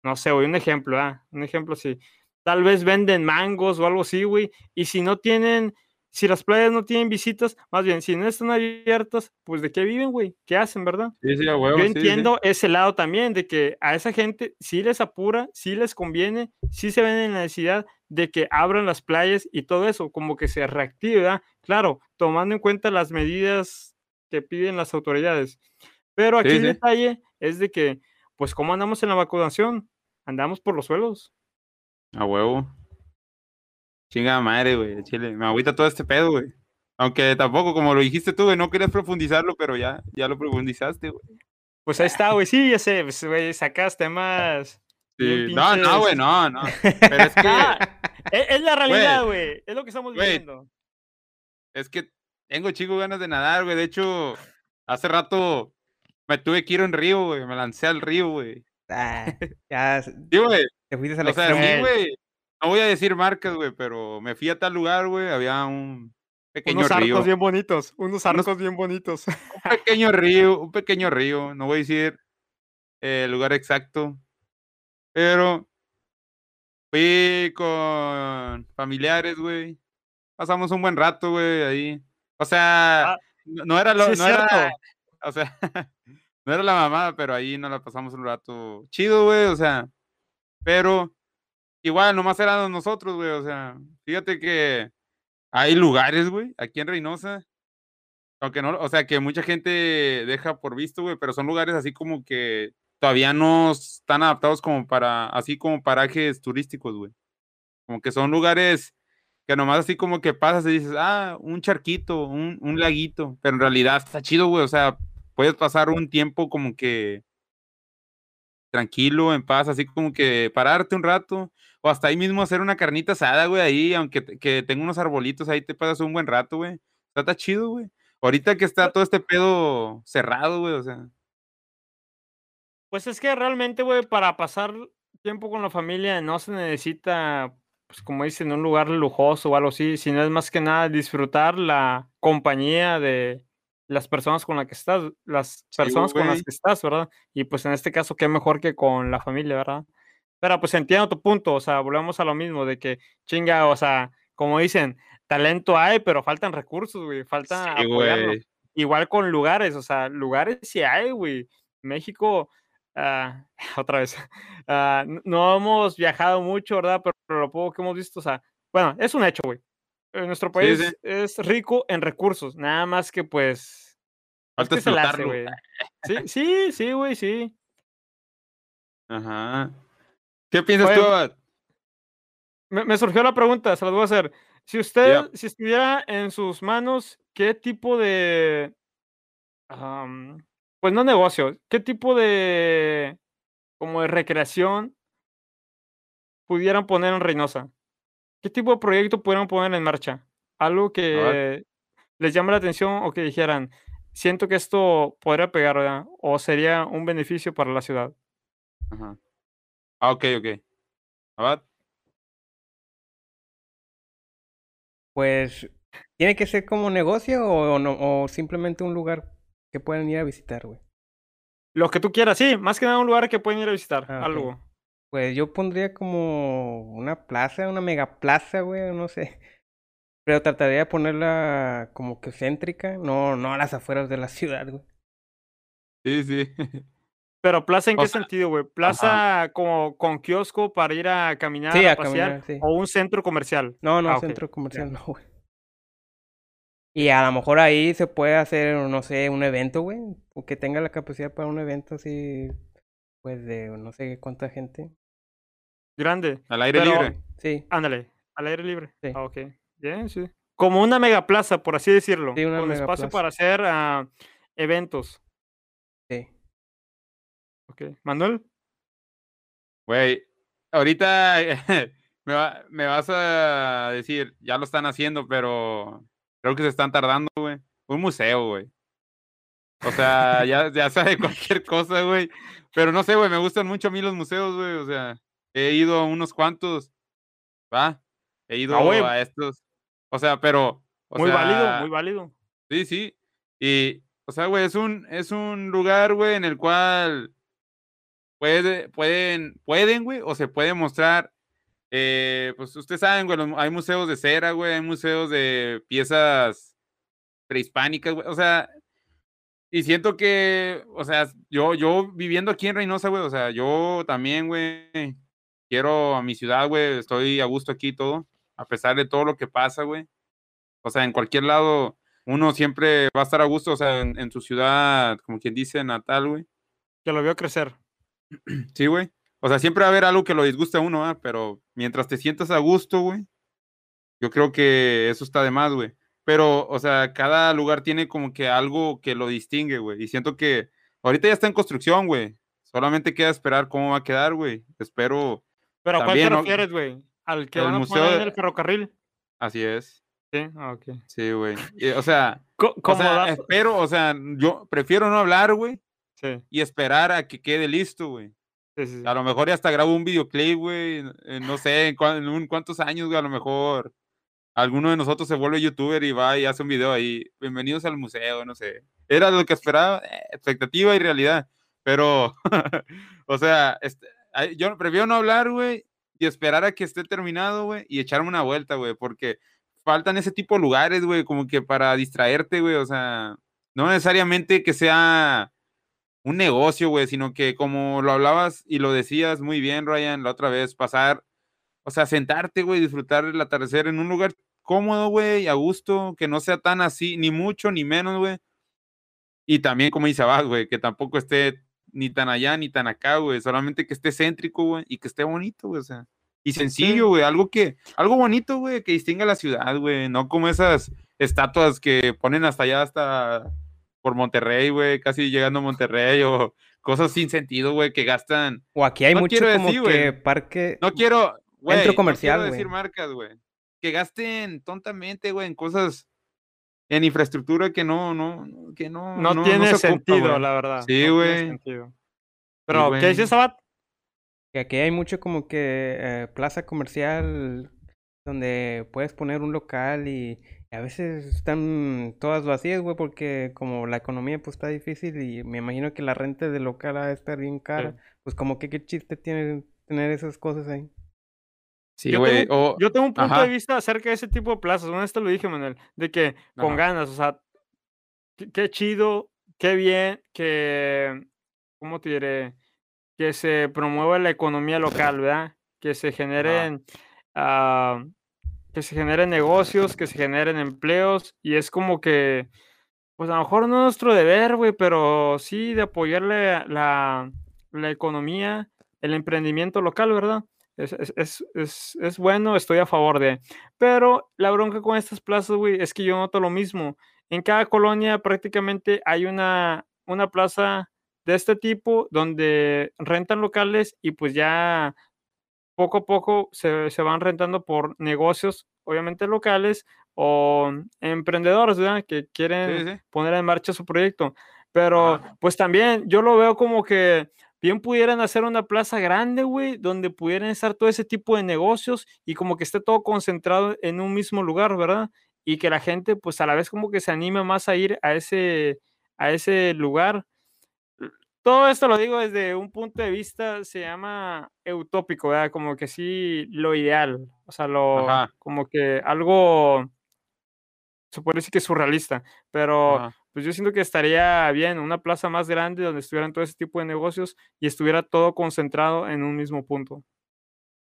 no sé, güey, un ejemplo, ah, un ejemplo así. Tal vez venden mangos o algo así, güey. Y si no tienen, si las playas no tienen visitas, más bien, si no están abiertas, pues ¿de qué viven, güey? ¿Qué hacen, verdad? Sí, sí, a huevo, Yo sí, entiendo ese lado también, de que a esa gente sí les apura, sí les conviene, sí se ven en la necesidad de que abran las playas y todo eso, como que se reactive, ¿verdad? Claro, tomando en cuenta las medidas que piden las autoridades. Pero aquí el detalle es de que, pues, ¿cómo andamos en la vacunación? Andamos por los suelos. A huevo. Chinga madre, güey, chile. Me agüita todo este pedo, güey. Aunque tampoco, como lo dijiste tú, güey, no querías profundizarlo, pero ya, ya lo profundizaste, güey. Pues ahí está, güey, sí, ya sé, pues, güey, sacas temas. bien Sí. No, no, güey, no, no. Pero es que, Ah, es, es la realidad, güey, es lo que estamos Güey, viviendo. es que tengo chico ganas de nadar, güey. De hecho, hace rato me tuve que ir en río, güey. Me lancé al río, güey. Ah, ya Sí, güey. te fuiste al O sea, extremo. sí, Ey. güey. No voy a decir marcas, güey, pero me fui a tal lugar, güey. Había un pequeño Unos río. arcos bien bonitos, unos Unos- arcos bien bonitos. Un pequeño río, un pequeño río. No voy a decir el lugar exacto. Pero fui con familiares, güey. Pasamos un buen rato, güey, ahí. O sea, Ah, no, era lo, sí no era, o sea, no era la mamada, pero ahí nos la pasamos un rato chido, güey, o sea, pero igual nomás éramos nosotros, güey, o sea, fíjate que hay lugares, güey, aquí en Reynosa, aunque no, o sea, que mucha gente deja por visto, güey, pero son lugares así como que todavía no están adaptados como para, así como parajes turísticos, güey. Como que son lugares que nomás así como que pasas y dices, ah, un charquito, un, un laguito, pero en realidad está chido, güey, o sea, puedes pasar un tiempo como que tranquilo, en paz, así como que pararte un rato, o hasta ahí mismo hacer una carnita asada, güey, ahí, aunque que tenga unos arbolitos, ahí te pasas un buen rato, güey. Está, está chido, güey. Ahorita que está todo este pedo cerrado, güey, o sea. Pues es que realmente, güey, para pasar tiempo con la familia no se necesita, pues como dicen, un lugar lujoso o algo así, sino es más que nada disfrutar la compañía de las personas con las que estás, las Sí, personas con las que estás, ¿verdad? Y pues en este caso, qué mejor que con la familia, ¿verdad? Pero pues entiendo tu punto, o sea, volvemos a lo mismo, de que chinga, o sea, como dicen, talento hay, pero faltan recursos, güey, falta Sí, apoyarlo. güey. Igual con lugares, o sea, lugares sí hay, güey. México, ah, otra vez, n- no hemos viajado mucho, ¿verdad? Pero, pero lo poco que hemos visto, o sea, bueno, es un hecho, güey. Nuestro país sí. es rico en recursos, nada más que pues, pues Falta que se le hace. Sí, sí, sí, güey, sí. Ajá. ¿Qué piensas Oye, tú, Abad? Me, me surgió la pregunta, se las voy a hacer. Si usted, si estuviera en sus manos, ¿qué tipo de, pues no negocio, qué tipo de, como de recreación pudieran poner en Reynosa? ¿Qué tipo de proyecto pudieran poner en marcha? Algo que les llame la atención o que dijeran, siento que esto podría pegar, ¿verdad? O sería un beneficio para la ciudad. Ajá. Ah, ok, ok. Abad. Pues, ¿tiene que ser como negocio o, no, o simplemente un lugar que pueden ir a visitar, güey? Lo que tú quieras, sí, más que nada un lugar que pueden ir a visitar, Ah, algo. Pues yo pondría como una plaza, una mega plaza, güey, no sé. Pero trataría de ponerla como que céntrica, no, no a las afueras de la ciudad, güey. Sí, sí. Pero plaza en O qué sea, sentido, güey? Plaza como con kiosco para ir a caminar, Sí, a, a pasear, caminar, sí. o un centro comercial. No, no, Ah, centro comercial no, güey. Y a lo mejor ahí se puede hacer, no sé, un evento, güey. O que tenga la capacidad para un evento así, pues de no sé cuánta gente. Grande. Al aire Pero- libre. Sí, Ándale, al aire libre. Sí. Ah, ok. Bien, sí. Como una mega plaza, por así decirlo. Sí, una con mega espacio plaza. para hacer ah, eventos. sí. Ok. Manuel, Güey, ahorita me, va- me vas a decir, ya lo están haciendo, pero creo que se están tardando, güey. Un museo, güey. O sea, ya, ya sabe cualquier cosa, güey. Pero no sé, güey, me gustan mucho a mí los museos, güey. O sea, he ido a unos cuantos, ¿va? He ido Ah, güey. a estos. O sea, pero. o muy válido, muy válido. Sí, sí. Y, o sea, güey, es un, es un lugar, güey, en el cual puede, pueden, pueden, güey, o se puede mostrar. eh, pues ustedes saben, güey, hay museos de cera, güey, hay museos de piezas prehispánicas, güey. O sea, y siento que, o sea, yo, yo viviendo aquí en Reynosa, güey, o sea, yo también, güey, quiero a mi ciudad, güey, estoy a gusto aquí y todo, a pesar de todo lo que pasa, güey. O sea, en cualquier lado, uno siempre va a estar a gusto, o sea, en, en su ciudad, como quien dice, natal, güey. Que lo veo crecer. Sí, güey. O sea, siempre va a haber algo que lo disguste a uno, ¿verdad? Pero mientras te sientas a gusto, güey, yo creo que eso está de más, güey. Pero, o sea, cada lugar tiene como que algo que lo distingue, güey. Y siento que ahorita ya está en construcción, güey. Solamente queda esperar cómo va a quedar, güey. Espero, Pero ¿a cuál te refieres, güey? ¿Al que El van a museo poner en el ferrocarril? así es. Sí, ah, ok. Sí, güey. O sea, o sea, espero, o sea, yo prefiero no hablar, güey, Sí, y esperar a que quede listo, güey. sí, sí. A lo mejor ya hasta grabo un videoclip, güey. no sé en, cuán- en un- cuántos años, güey. A lo mejor alguno de nosotros se vuelve youtuber y va y hace un video ahí. Bienvenidos al museo, no sé. Era lo que esperaba, eh, expectativa y realidad. Pero, o sea, este, yo prefiero no hablar, güey, y esperar a que esté terminado, güey, y echarme una vuelta, güey, porque faltan ese tipo de lugares, güey, como que para distraerte, güey. O sea, no necesariamente que sea un negocio, güey, sino que como lo hablabas y lo decías muy bien, Ryan, la otra vez, pasar, o sea, sentarte, güey, disfrutar el atardecer en un lugar cómodo, güey, a gusto, que no sea tan así, ni mucho, ni menos, güey. Y también, como dice Abad, güey, que tampoco esté ni tan allá ni tan acá, güey, solamente que esté céntrico, güey, y que esté bonito, güey, o sea. Y sencillo, güey, algo que, algo bonito, güey, que distinga la ciudad, güey, no como esas estatuas que ponen hasta allá, hasta por Monterrey, güey, casi llegando a Monterrey o cosas sin sentido, güey, que gastan. O aquí hay No mucho quiero como decir, que güey. parque. No quiero, güey, Centro no comercial, quiero decir güey. marcas, güey. Que gasten tontamente, güey, en cosas, en infraestructura que no, no, no- que no, No, tiene se ocupa, sentido, la verdad. Sí, no güey. Pero, güey. ¿qué dices, Sabat? Que aquí hay mucho como que eh, plaza comercial donde puedes poner un local y a veces están todas vacías, güey, porque como la economía pues está difícil y me imagino que la renta del local ha de estar bien cara, pues como que qué chiste tiene tener esas cosas ahí. Sí, Yo tengo- o- Yo tengo un punto Ajá. de vista acerca de ese tipo de plazas. Una vez te lo dije, Manuel, de que con Ajá. ganas, o sea, qué, chido, qué bien que, ¿cómo te diré? Que se promueva la economía local, ¿verdad? Que se generen, ah, que se generen negocios, que se generen empleos, y es como que, pues a lo mejor no es nuestro deber, güey, pero sí de apoyarle la, la economía, el emprendimiento local, ¿verdad? Es, es, es, es, bueno, estoy a favor de. Pero la bronca con estas plazas, güey, es que yo noto lo mismo. En cada colonia prácticamente hay una, una plaza de este tipo donde rentan locales y pues ya poco a poco se, se van rentando por negocios, obviamente locales o emprendedores, ¿verdad? Que quieren Sí, sí. poner en marcha su proyecto. Pero Ajá. pues también yo lo veo como que bien pudieran hacer una plaza grande, güey, donde pudieran estar todo ese tipo de negocios y como que esté todo concentrado en un mismo lugar, ¿verdad? Y que la gente pues a la vez como que se anime más a ir a ese, a ese lugar. Todo esto lo digo desde un punto de vista, se llama utópico, ¿verdad? Como que sí, lo ideal, o sea, lo, Ajá. como que algo, se puede decir que surrealista, pero Ajá. Pues yo siento que estaría bien una plaza más grande donde estuvieran todo ese tipo de negocios y estuviera todo concentrado en un mismo punto.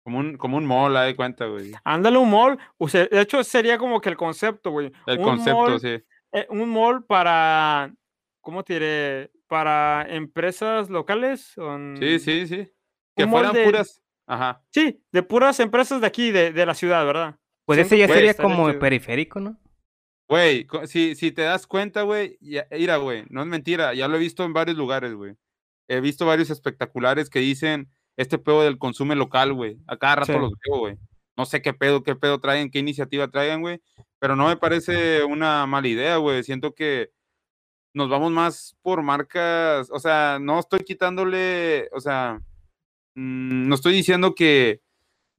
Como un, como un mall, de cuenta, güey. Ándale un mall, o sea, de hecho sería como que el concepto, güey. El un concepto, mall, sí. eh, un mall para, ¿cómo te diré? Para empresas locales. Sí, sí, sí. Que fueran de- puras. Ajá. Sí, de puras empresas de aquí, de, de la ciudad, ¿verdad? Pues ese ya sería como chido. periférico, ¿no? Güey, si, si te das cuenta, güey, mira, güey, no es mentira, ya lo he visto en varios lugares, güey. He visto varios espectaculares que dicen este pedo del consumo local, güey. A cada rato Sí. los veo, güey. No sé qué pedo, qué pedo traen, qué iniciativa traigan, güey. Pero no me parece una mala idea, güey. Siento que nos vamos más por marcas, o sea, no estoy quitándole, o sea, mm, no estoy diciendo que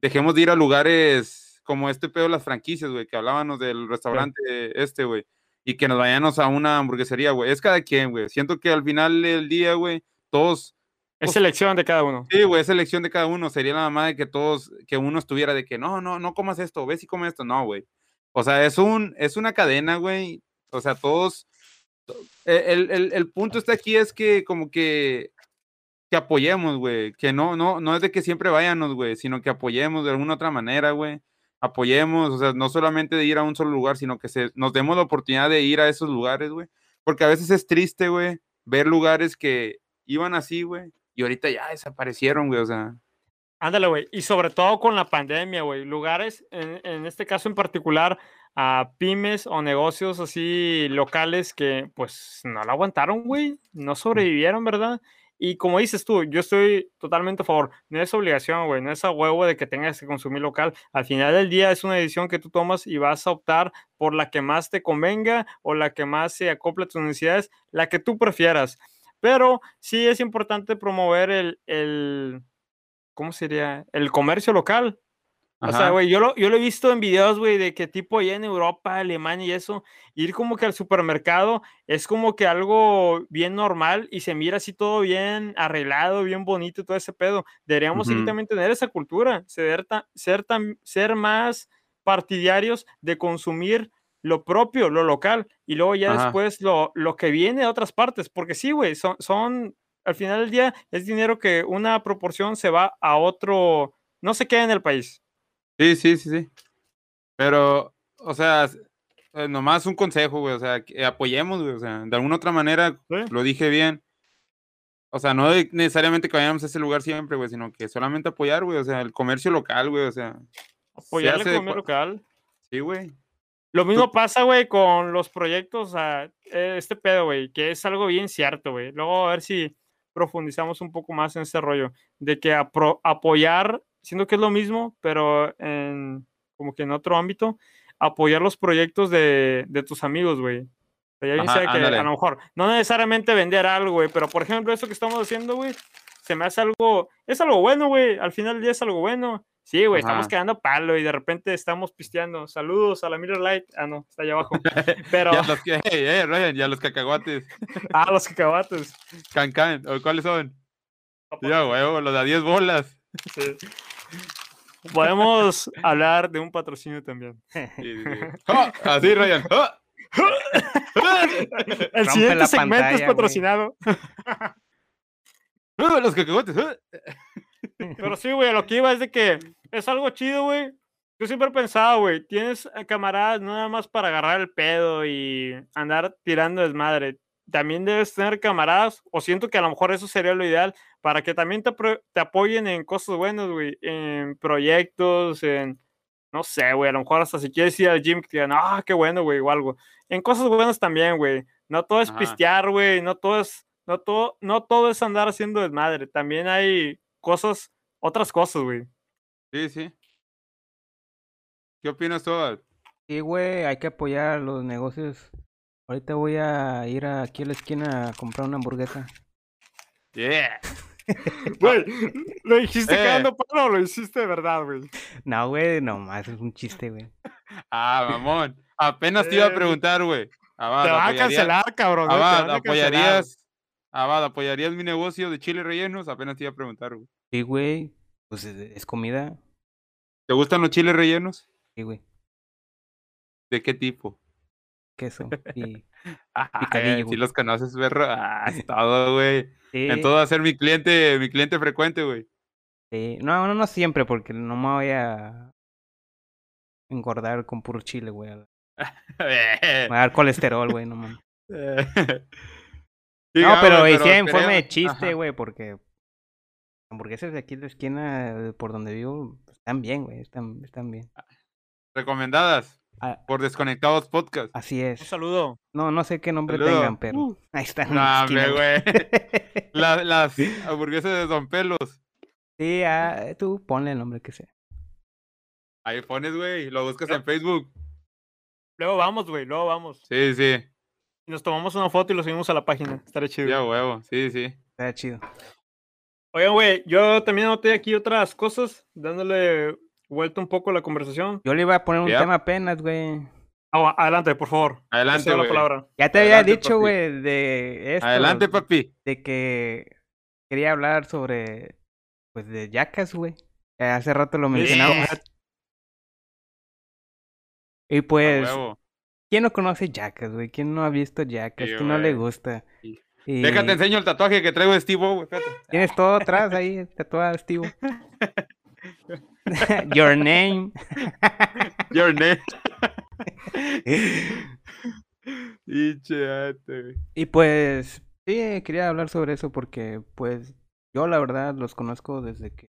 dejemos de ir a lugares como este pedo de las franquicias, güey, que hablábamos del restaurante este, güey, y que nos vayamos a una hamburguesería, güey. Es cada quien, güey. Siento que al final del día, güey, todos, Es selección de cada uno. sí, güey, es elección de cada uno. Sería la mamá de que todos, que uno estuviera de que no, no, no comas esto, ves y come esto. No, güey. O sea, es un, es una cadena, güey. O sea, todos, to- e, el, el, el punto está aquí es que como que que apoyemos, güey, que no, no, no es de que siempre vayamos, güey, sino que apoyemos de alguna otra manera, güey, apoyemos, o sea, no solamente de ir a un solo lugar, sino que se, nos demos la oportunidad de ir a esos lugares, güey, porque a veces es triste, güey, ver lugares que iban así, güey, y ahorita ya desaparecieron, güey, o sea, Ándale, güey. Y sobre todo con la pandemia, güey. Lugares, en, en este caso en particular, a pymes o negocios así locales que pues no la aguantaron, güey. No sobrevivieron, ¿verdad? Y como dices tú, yo estoy totalmente a favor. No es obligación, güey. No es a huevo de que tengas que consumir local. Al final del día es una decisión que tú tomas y vas a optar por la que más te convenga o la que más se acople a tus necesidades, la que tú prefieras. Pero sí es importante promover el, el ¿cómo sería? El comercio local. O sea, ajá, güey, yo lo, yo lo he visto en videos, güey, de que tipo allá en Europa, Alemania y eso, ir como que al supermercado es como que algo bien normal y se mira así todo bien arreglado, bien bonito y todo ese pedo. Deberíamos aquí Ujú. también tener esa cultura, ser, ta- ser, tan- ser más partidarios de consumir lo propio, lo local, y luego ya Ajá. después lo, lo que viene de otras partes, porque sí, güey, son, son, al final del día es dinero que una proporción se va a otro, no se queda en el país. Sí, sí, sí, sí, pero, o sea, eh, nomás un consejo, güey, o sea, que apoyemos, güey, o sea, de alguna otra manera, lo dije bien, o sea, no necesariamente que vayamos a ese lugar siempre, güey, sino que solamente apoyar, güey, o sea, el comercio local, güey, o sea, se Apoyar de economía cua- local. Sí, güey. Lo mismo pasa, güey, con los proyectos, o sea, eh, este pedo, güey, que es algo bien cierto, güey. Luego a ver si profundizamos un poco más en ese rollo, de que apro- apoyar, siendo que es lo mismo, pero en, como que en otro ámbito, apoyar los proyectos de, de tus amigos, güey. O sea, ya Ajá, que ándale. a lo mejor, no necesariamente vender algo, güey, pero por ejemplo, eso que estamos haciendo, güey, se me hace algo, es algo bueno, güey, al final del día es algo bueno. Sí, güey, estamos quedando palo y de repente estamos pisteando. Saludos a la Miller Light. Ah, no, está allá abajo. Pero, Ya los que, hey, eh, Ryan, ya los cacahuates. ah, los cacahuates. Can Can, ¿o cuáles son? Ya, huevo, los de a 10 bolas. Sí. Podemos hablar de un patrocinio también. Sí, sí, sí. ¡Ah! Así, Ryan. ¡Ah! El Rompe siguiente segmento pantalla, es patrocinado. ¡Ah! Los cacahuates. ¡Ah! Pero sí, güey, lo que iba es de que es algo chido, güey. Yo siempre he pensado, güey, tienes camaradas no nada más para agarrar el pedo y andar tirando desmadre. También debes tener camaradas, o siento que a lo mejor eso sería lo ideal, para que también te, te apoyen en cosas buenas, güey, en proyectos, en, no sé, güey, a lo mejor hasta si quieres ir al gym, que te digan, ah, qué bueno, güey, o algo. En cosas buenas también, güey. No todo es Ajá. pistear, güey, no todo es, no todo, no todo es andar haciendo desmadre. También hay cosas, otras cosas, güey. Sí, sí. ¿Qué opinas tú? Al? Sí, güey, hay que apoyar los negocios. Ahorita voy a ir a- aquí a la esquina a comprar una hamburguesa. Yeah. Güey, lo dijiste Eh. cagando palo o lo hiciste de verdad, güey. No, güey, nomás es un chiste, güey. Ah, mamón. Apenas te iba a Eh, preguntar, güey. Abad, te va a ¿apoyarías- cancelar, cabrón. te Abad. ¿apoyarías? Abad, ¿apoyarías mi negocio de chile rellenos? Apenas te iba a preguntar, güey. Sí, güey, pues es, es comida. ¿Te gustan los chiles rellenos? Sí, güey, ¿De qué tipo? Queso. Y, Ah, Picadillo, si los conoces, perro. Ah, es todo, güey. sí, En todo va a ser mi cliente, mi cliente frecuente, güey. sí. No, no, no siempre, porque no me voy a engordar con puro chile, güey. Me va a dar colesterol, güey, no mames. Sí, No, ah, pero güey, decía en forma de chiste, güey, porque hamburguesas de aquí de la esquina de por donde vivo están bien, güey, están, están bien. Recomendadas Ah, por Desconectados Podcast. así Un es. saludo. No, no sé qué nombre Saludo. tengan, pero Uh. ahí están. No, hombre, La- las hamburguesas de Don Pelos. Sí, ah, tú ponle el nombre que sea. Ahí pones, güey. Lo buscas en Facebook. Luego vamos, güey, luego vamos. Sí, sí. Nos tomamos una foto y lo subimos a la página. Estaré chido. Ya, huevo. Sí, sí. Está chido. Oigan, güey, yo también anoté aquí otras cosas, dándole vuelta un poco la conversación. Yo le iba a poner un Ya. tema apenas, güey. Ah, adelante, por favor. Adelante, güey. palabra. Ya te había dicho, güey, de esto. Adelante, papi. De que quería hablar sobre, pues, de Jackass, güey. Hace rato lo mencionamos. Y A pues. ¿quién no conoce Jackass, güey? ¿Quién no ha visto Jackass? Sí, ¿Quién no le gusta? Sí. Y Déjate enseño el tatuaje que traigo de Steve güey. Tienes todo atrás ahí, tatuado, Steve. Your name. Your name. Y pues, sí, quería hablar sobre eso porque, pues, yo la verdad los conozco desde que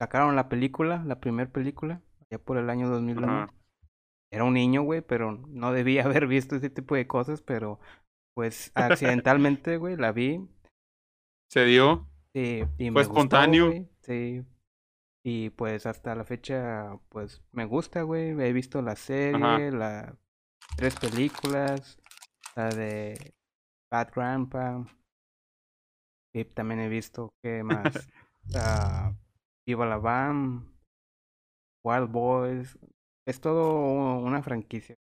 sacaron la película, la primera película, ya por el año 2001. Ajá. Era un niño, güey, pero no debía haber visto ese tipo de cosas, pero pues accidentalmente, güey, la vi Se dio. Sí, y Fue me espontáneo. sí. Y pues hasta la fecha, pues me gusta, güey. He visto la serie, las tres películas, la de Bad Grandpa. Y también he visto, ¿qué más? Ah, Viva la Bam, Wild Boys. Es todo una franquicia.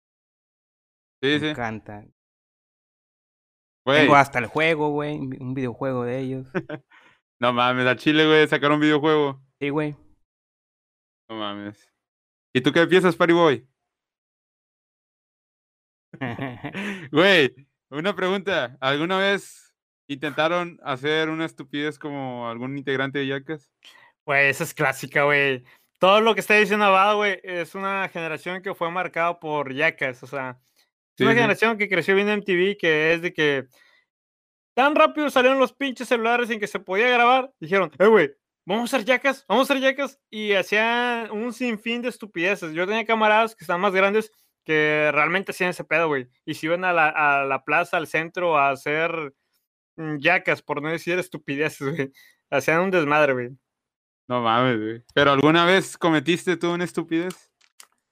Sí, Me sí. encanta. Tengo hasta el juego, güey. Un videojuego de ellos. No mames, a Chile, güey, sacaron un videojuego. Sí, güey. No mames. ¿Y tú qué piensas, Party Boy? Güey, una pregunta. ¿Alguna vez intentaron hacer una estupidez como algún integrante de Yacas? Güey, esa es clásica, güey. Todo lo que está diciendo Abad, güey, es una generación que fue marcada por yacas. O sea, es Sí, una sí. generación que creció viendo MTV, que es de que tan rápido salieron los pinches celulares en que se podía grabar. Dijeron, eh, güey, vamos a hacer yacas, vamos a hacer yacas. Y hacían un sinfín de estupideces. Yo tenía camaradas que estaban más grandes que realmente hacían ese pedo, güey. Y se iban a la, a la plaza, al centro, a hacer mm, yacas, por no decir estupideces, güey. Hacían un desmadre, güey. No mames, güey. ¿Pero alguna vez cometiste tú una estupidez?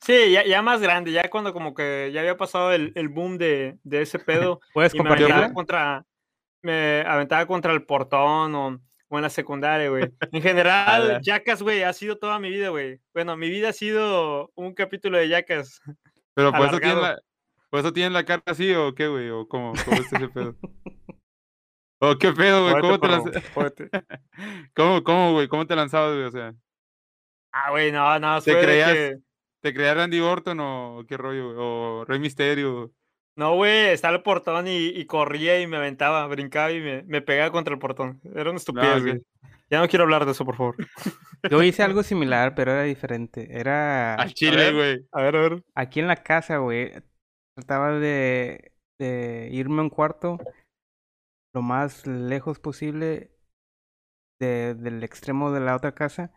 Sí, ya, ya más grande, ya cuando como que ya había pasado el, el boom de, de ese pedo. ¿Puedes y me compartirla? aventaba contra, me aventaba contra el portón o, o en la secundaria, güey. En general, Ala. Jackass, güey, ha sido toda mi vida, güey. Bueno, mi vida ha sido un capítulo de Jackass. ¿Pero por eso, Alargado. la, por eso tienes la cara así o qué, güey? ¿O cómo? ¿Cómo está ese pedo? ¿O qué pedo, güey? ¿Cómo te lanzabas? ¿Cómo, cómo, güey? ¿Cómo te lanzabas, güey? O sea, Ah, güey, no, no, ¿Te creías? que- ¿te creías Randy Orton o qué rollo, güey? ¿O Rey Misterio? No, güey, estaba el portón y, y corría y me aventaba, brincaba y me, me pegaba contra el portón. Era una estupidez, güey. Ya no quiero hablar de eso, por favor. Yo hice algo similar, pero era diferente. Era Al chile, güey. A ver, a ver. aquí en la casa, güey. Trataba de, de irme a un cuarto lo más lejos posible de, del extremo de la otra casa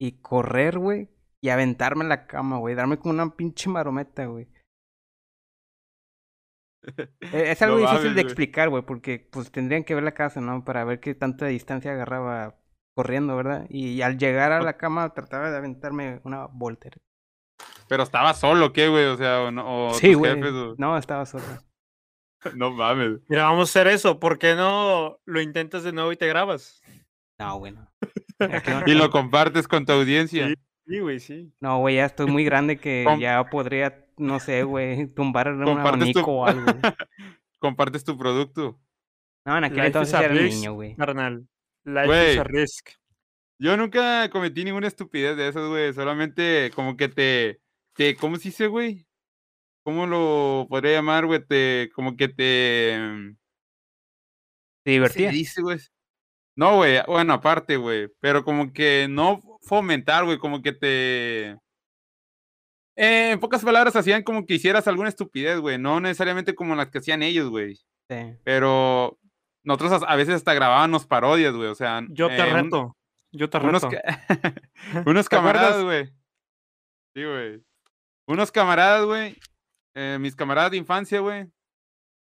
y correr, güey, y aventarme en la cama, güey, darme como una pinche marometa, güey. Eh, Es No algo difícil mames, de explicar, güey, porque pues tendrían que ver la casa, ¿no? Para ver qué tanta distancia agarraba corriendo, ¿verdad? Y al llegar a la cama trataba de aventarme una volter. Pero estaba solo, ¿qué, güey? O sea, o, no, o Sí, tus güey. jefes, o- No, estaba solo. No mames. Mira, vamos a hacer eso. ¿Por qué no lo intentas de nuevo y te grabas? No, bueno. Y lo compartes con tu audiencia. Sí. Sí, güey, sí. No, güey, ya estoy muy grande que ya podría, no sé, güey, tumbar un tu- abanico o algo. Compartes tu producto. No, en aquel Life entonces a era risk, niño, güey. Carnal. Life Güey. is a risk. Yo nunca cometí ninguna estupidez de esas, güey. Solamente como que te, te, ¿cómo se dice, güey? ¿Cómo lo podría llamar, güey? Te, como que te, ¿Te ¿qué se divertía? dice, güey? No, güey, bueno, aparte, güey, pero como que no fomentar, güey, como que te... Eh, en pocas palabras, hacían como que hicieras alguna estupidez, güey, no necesariamente como las que hacían ellos, güey, Sí. pero nosotros a, a veces hasta grabábamos parodias, güey, o sea... Yo te eh, un- reto. Yo te unos, reto. ca- unos camaradas, güey. Sí, güey. Unos camaradas, güey. eh, mis camaradas de infancia, güey.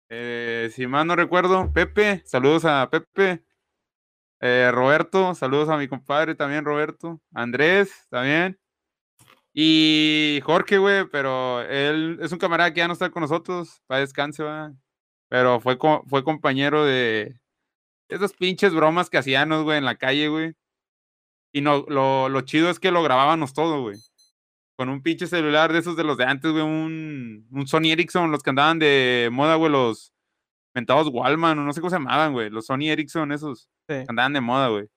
Eh, si mal no recuerdo, Pepe, saludos a Pepe. Eh, Roberto, saludos a mi compadre también, Roberto. Andrés, también. Y Jorge, güey, pero él es un camarada que ya no está con nosotros, para descanse, va. Pero fue, co- fue compañero de esas pinches bromas que hacíamos, güey, en la calle, güey. Y no, lo, lo chido es que lo grabábamos todo, güey. Con un pinche celular de esos de los de antes, güey, un, un Sony Ericsson, los que andaban de moda, güey, los mentados Wallman, o no sé cómo se llamaban, güey, los Sony Ericsson, esos Sí. que andaban de moda, güey.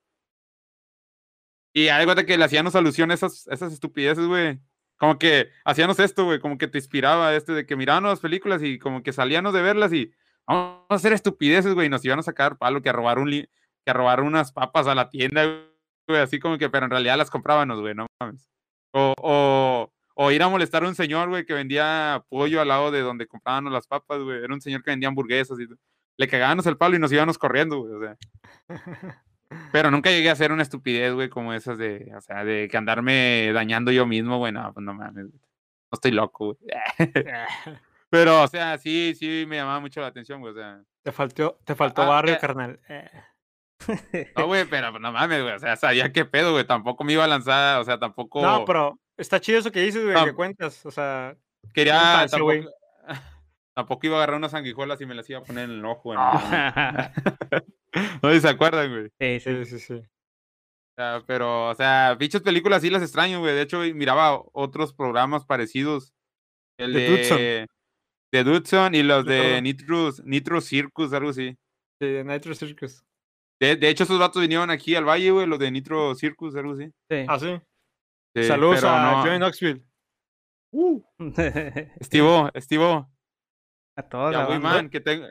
Y hay cuenta que le hacíamos alusión a esas, esas estupideces, güey. Como que hacíamos esto, güey, como que te inspiraba este de que mirábamos las películas y como que salíamos de verlas y vamos a hacer estupideces, güey, y nos iban a sacar palo que a robar un que a robar unas papas a la tienda, güey, así como que, pero en realidad las comprábamos, güey, no mames. O, o, o ir a molestar a un señor, güey, que vendía pollo al lado de donde comprábamos las papas, güey. Era un señor que vendía hamburguesas y le cagábamos el palo y nos íbamos corriendo, güey, o sea. Pero nunca llegué a hacer una estupidez, güey, como esas de, o sea, de que andarme dañando yo mismo, güey, no, pues no mames. No estoy loco, güey. Pero, o sea, sí, sí me llamaba mucho la atención, güey, o sea. Te faltó, te faltó Ah, barrio, eh. carnal. Eh. No, güey, pero no mames, güey, o sea, sabía qué pedo, güey, tampoco me iba a lanzar, o sea, tampoco No, pero está chido eso que dices, güey, Ah. que cuentas. O sea, quería, infancia, güey. tampoco, iba a agarrar unas sanguijuelas y me las iba a poner en el ojo, güey. Ah. No, se acuerdan, güey. Sí, sí. sí, sí, sí. Sea, pero, o sea, pinches películas sí las extraño, güey. De hecho, miraba otros programas parecidos. El De de, Dudson. de Dudson y los de. Nitro, Nitro Circus, algo así. Sí, de Nitro Circus. De, de hecho, esos vatos vinieron aquí al valle, güey, los de Nitro Circus, algo así. sí. Ah, sí. Sí, Saludos a no- Joey Knoxville. Estivo, Estivo. a todos. Y a. Wiman, que tengo.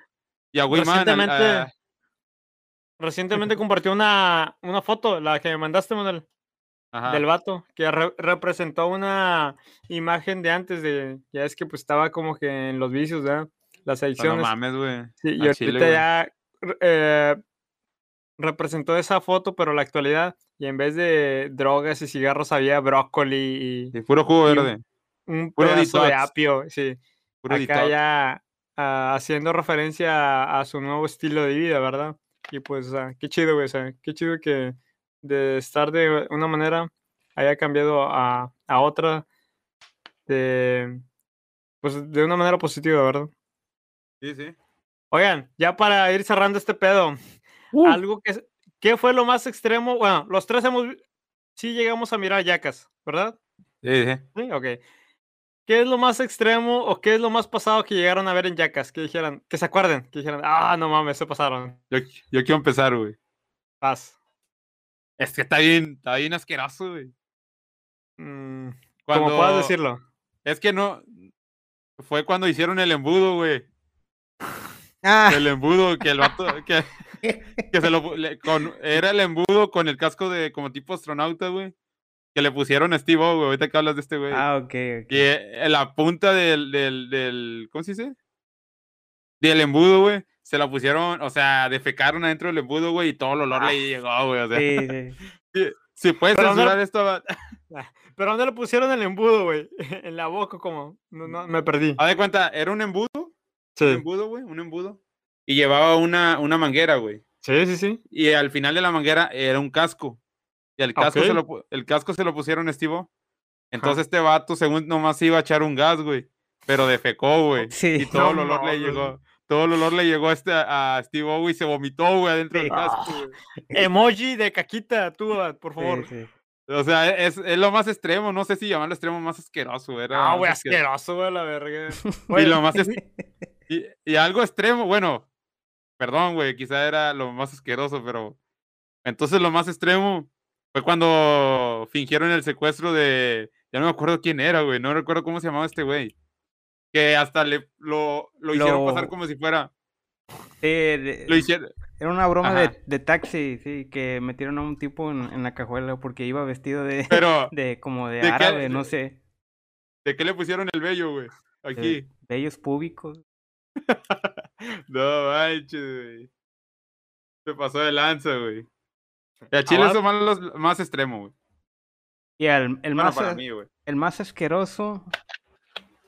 Y a Wiman. al- Recientemente, a- recientemente compartió una, una foto, la que me mandaste, Manuel, ajá. del vato, que re- representó una imagen de antes de, ya es que pues estaba como que en los vicios, ¿verdad? Las No, no adicciones. mames, güey. Sí, y ahorita chile, ya eh, representó esa foto, pero la actualidad, y en vez de drogas y cigarros había brócoli y Sí, puro jugo Y un- verde. un puro pedazo de apio, sí. Puro Acá detox. ya ah, haciendo referencia a, a su nuevo estilo de vida, ¿verdad? Y pues, o sea, qué chido, güey, o sea, qué chido que de estar de una manera haya cambiado a, a otra de, pues, de una manera positiva, ¿verdad? Sí, sí. Oigan, ya para ir cerrando este pedo, Uh. algo que, ¿qué fue lo más extremo? Bueno, los tres hemos, sí llegamos a mirar yacas, ¿verdad? Sí, sí. Sí, ok. ¿Qué es lo más extremo o qué es lo más pasado que llegaron a ver en Yacas? Que dijeran, que se acuerden, que dijeran, ah, no mames, se pasaron. Yo, yo quiero empezar, güey. Paz. Es que está bien, está bien asqueroso, güey. Mm, Cuando... Como puedas decirlo. Es que no. Fue cuando hicieron el embudo, güey. Ah, El embudo, que el vato. Que, que se lo. le- con, era el embudo con el casco de como tipo astronauta, güey. Que le pusieron a Steve O, güey. Ahorita que hablas de este, güey. ah, ok, ok. Y eh, en la punta del, del, del. ¿Cómo se dice? Del embudo, güey. Se la pusieron, o sea, defecaron adentro del embudo, güey, y todo el olor Ah. le llegó, güey. O sea, Sí, sí. si, si puedes Pero no- censurar esto, va- Pero ¿dónde le pusieron el embudo, güey? En la boca, como. No, no, me perdí. haz de cuenta, era un embudo, un Sí, embudo, güey, un embudo. Y llevaba una, una manguera, güey. sí, sí. sí. Y al final de la manguera era un casco. Y el casco, se, lo, el casco se lo pusieron a Steve O. Entonces este vato, según nomás iba a echar un gas, güey. Pero defecó, güey. Sí. Y todo el No olor le llegó. Todo el olor le llegó a, este, a Steve O, y se vomitó, güey, adentro Sí. del casco, Ah. güey. Emoji de caquita, tú, ah, por favor. Sí, sí. O sea, es, es lo más extremo. No sé si llamarlo extremo más asqueroso. Era Ah, güey, asque- asqueroso, güey, la verga. Y Güey, lo más es- y, y algo extremo, bueno, perdón, güey, quizá era lo más asqueroso, pero entonces lo más extremo fue cuando fingieron el secuestro de, ya no me acuerdo quién era, güey, no recuerdo cómo se llamaba este güey, que hasta le lo, lo hicieron pasar como si fuera, Sí, de- lo hicieron, era una broma de, de taxi, sí, que metieron a un tipo en, en la cajuela porque iba vestido de, pero de como de ¿De qué? árabe, no sé, ¿de qué le pusieron el vello, güey? Aquí. de bellos públicos. No manches, güey. Se pasó de lanza, güey. Y a Chile Ahora- eso más, los- más extremo, güey. Y el, el Bueno, más para a- mí, güey. el más asqueroso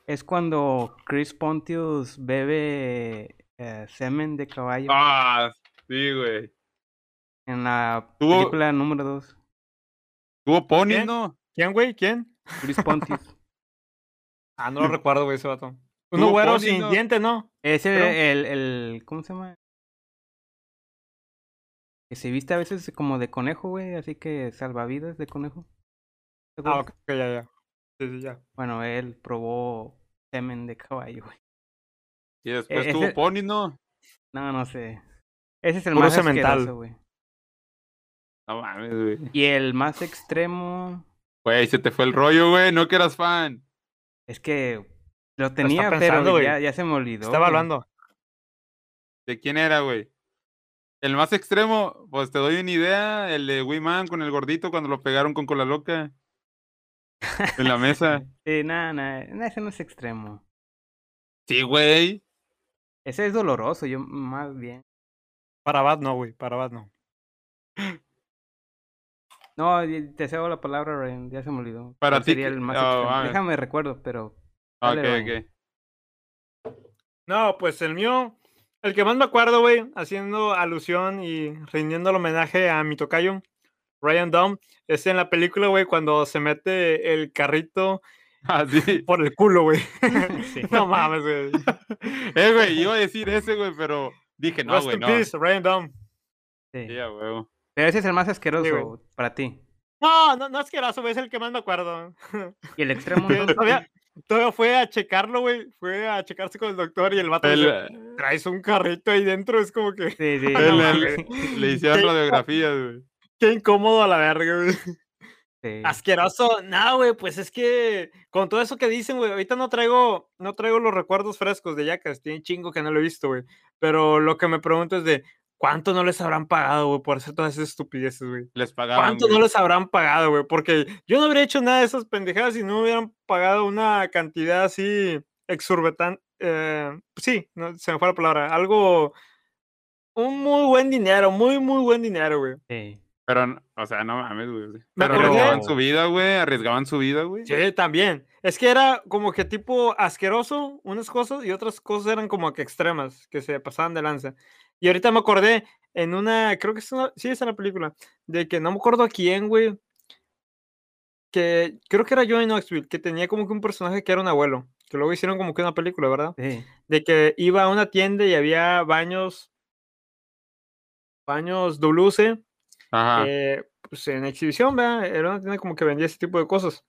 es cuando Chris Pontius bebe eh, semen de caballo Ah, sí, güey. en la tuvo- película número 2. Tuvo ponis, ¿Qué? ¿no? ¿Quién, güey? ¿Quién? Chris Pontius. Ah, no lo recuerdo, güey, ese vato. Uno güero pony, sin ¿no? dientes, ¿no? Es el, Pero- el, el- ¿cómo se llama? Que se viste a veces como de conejo, güey, así que salvavidas de conejo. ¿Te Ah, ok, ya, ya. Sí, sí, ya. Bueno, él probó semen de caballo, güey. Y después E- tuvo ese- ponis, ¿no? No, no sé. Ese es el Puro más asqueroso, güey. No mames, güey. Y el más extremo Güey, se te fue el rollo, güey. No que eras fan. es que lo tenía, pensando, pero ya, ya se me olvidó. Estaba hablando. ¿De quién era, güey? El más extremo, pues te doy una idea. El de Wiman con el gordito cuando lo pegaron con cola loca. En la mesa. Sí, nada, nada, ese no es extremo. Sí, güey. Ese es doloroso, yo más bien. Para Bad no, güey. Para Bad no. No, te cedo la palabra, Ryan, ya se me olvidó. Para ¿Cuál ti sería el más oh. Déjame recuerdo, pero Ok, Dale, Ryan. ok. No, pues el mío, el que más me acuerdo, güey, haciendo alusión y rindiendo el homenaje a mi tocayo, Ryan Dunn, es en la película, güey, cuando se mete el carrito Ah, sí. por el culo, güey. Sí. no mames, güey. Eh, güey, iba a decir ese, güey, pero dije, no, güey, no. peace, Ryan Dunn. sí. Sí, huevo. Pero ese es el más asqueroso güey. para ti. No, no, no es que güey, es el que más me acuerdo. Y el extremo todavía, todavía fue a checarlo, güey. Fue a checarse con el doctor y el vato El, dice, eh, traes un carrito ahí dentro, es como que Sí, sí. El- el- le hicieron radiografías, güey. qué incómodo a la verga, güey. sí. Asqueroso. No, güey, pues es que con todo eso que dicen, güey, ahorita no traigo, no traigo los recuerdos frescos de Yacas, tiene chingo que no lo he visto, güey. Pero lo que me pregunto es de cuánto no les habrán pagado, güey, por hacer todas esas estupideces, güey. Les pagaban. ¿Cuánto güey. no les habrán pagado, güey? Porque yo no habría hecho nada de esas pendejadas si no hubieran pagado una cantidad así exorbitante. sí, no, se me fue la palabra. Algo, un muy buen dinero, muy, muy buen dinero, güey. sí. Pero, o sea, no mames, güey. Me Pero arriesgaban su vida, güey. Arriesgaban su vida, güey. Sí, también. Es que era como que tipo asqueroso unas cosas y otras cosas eran como que extremas, que se pasaban de lanza. Y ahorita me acordé en una, creo que es una, sí es en la película, de que no me acuerdo a quién, güey, que creo que era Johnny Knoxville, que tenía como que un personaje que era un abuelo, que luego hicieron como que una película, ¿verdad? Sí. De que iba a una tienda y había baños, baños WC, Ajá. eh, pues en exhibición, ¿verdad? Era una tienda como que vendía ese tipo de cosas.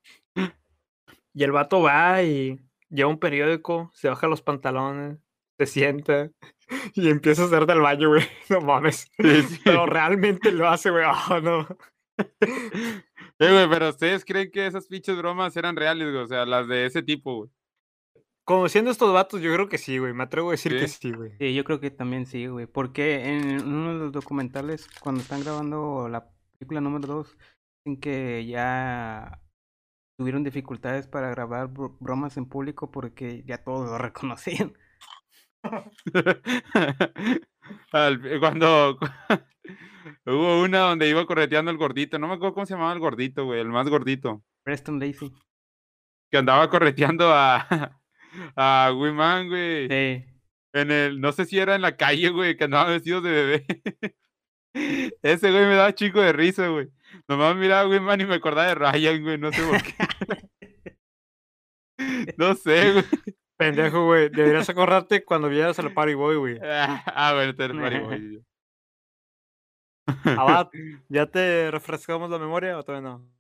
Y el vato va y lleva un periódico, se baja los pantalones, se sienta y empieza a hacer del baño, güey. No mames. Sí, sí. Pero realmente lo hace, güey. Ah, no. Eh, güey, pero ustedes creen que esas pinches bromas eran reales, güey. O sea, las de ese tipo, güey. Conociendo estos vatos, yo creo que sí, güey. Me atrevo a decir que ¿Sí? sí, güey. Sí, yo creo que también sí, güey. Porque en uno de los documentales, cuando están grabando la película número 2, dicen que ya tuvieron dificultades para grabar bro- bromas en público porque ya todos lo reconocían. Cuando hubo una donde iba correteando el gordito, no me acuerdo cómo se llamaba el gordito, güey, el más gordito, Preston Lacey. que andaba correteando a a Wiman, güey, Sí. en el, no sé si era en la calle, güey, que andaba vestido de bebé. Ese güey me daba chico de risa, güey. Nomás miraba a Wiman y me acordaba de Ryan, güey, no sé por qué. No sé, güey. Pendejo, güey. Deberías acordarte cuando vieras al Party Boy, güey. Ah, bueno, te güey. Abad, ¿ya te refrescamos la memoria o todavía no?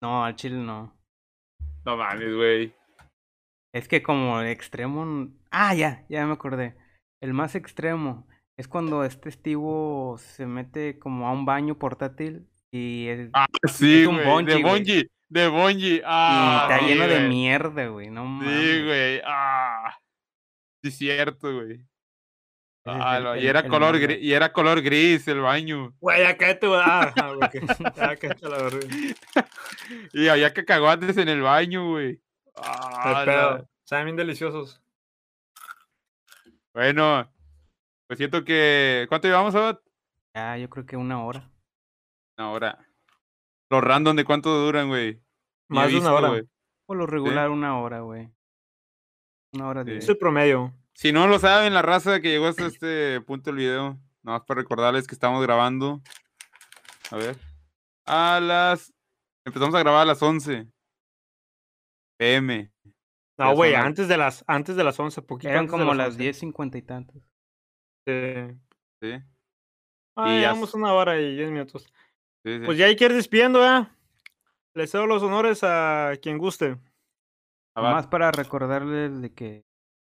No, al chile no. No mames, güey. Es que como el extremo... Ah, ya, ya me acordé. El más extremo es cuando este estivo se mete como a un baño portátil y, el- Ah, sí, Es un bungee, de. De Bungie. y Ah, está sí, lleno de güey. mierda, güey. No Sí, mames. güey. Ah. Sí, cierto, güey. Ah, el- y era el color gris, y era color gris el baño. Güey, ya cállate, güey. Ah, ah. Y había cacahuates en el baño, güey. Ah, pedo. Saben bien deliciosos. Bueno, pues siento que. ¿Cuánto llevamos, Abad? Ya, yo creo que una hora. Ahora. Los random de cuánto duran, güey. Más de una hora. güey. Por lo regular, una hora, güey. Una hora Sí. diez. Es el promedio. Si no lo saben, la raza que llegó hasta este punto del video, nada más para recordarles que estamos grabando. A ver. A las. Empezamos a grabar a las 11 pm. No, güey, las- antes de las, antes de las 11, poquito Eran antes de como las las 11. diez cincuenta y tantos. Sí. Sí, Ah, Y ya una hora y diez minutos. sí, sí. Pues ya hay que ir despidiendo, ¿eh? Les cedo los honores a quien guste. Abad. Más para recordarles de que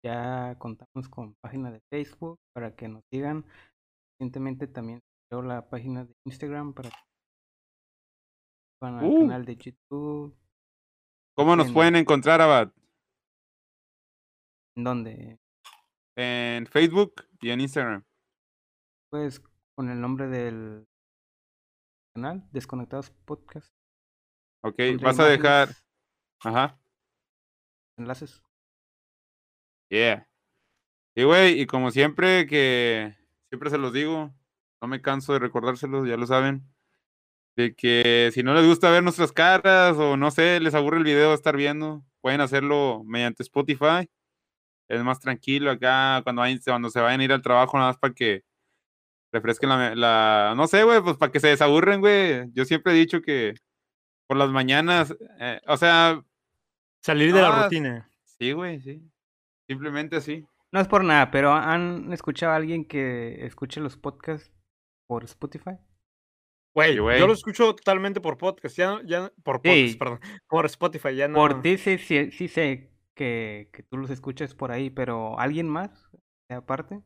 ya contamos con página de Facebook para que nos sigan. Recientemente también creo la página de Instagram para que van al Uh. canal de YouTube. ¿Cómo nos en- pueden encontrar, Abad? En donde, En Facebook y en Instagram. pues, con el nombre del canal, Desconectados Podcast. Ok, vas a dejar. Ajá. Enlaces. Yeah. Y güey, y como siempre que siempre se los digo, no me canso de recordárselos, ya lo saben, de que si no les gusta ver nuestras caras o no sé, les aburre el video estar viendo, pueden hacerlo mediante Spotify. Es más tranquilo acá cuando, vayan- cuando se vayan a ir al trabajo, nada más para que refresquen la, la- no sé, güey, pues para que se desaburren, güey. Yo siempre he dicho que por las mañanas, eh, o sea, Salir de la rutina. sí, güey, sí. Simplemente así. No es por nada, pero ¿han escuchado a alguien que escuche los podcasts por Spotify? Güey, güey. yo lo escucho totalmente por podcast, ya, no- ya no- por podcast, Sí. perdón, por Spotify, ya no. Por ti sí, sí, sí sé que, que tú los escuchas por ahí, pero ¿alguien más? de Aparte.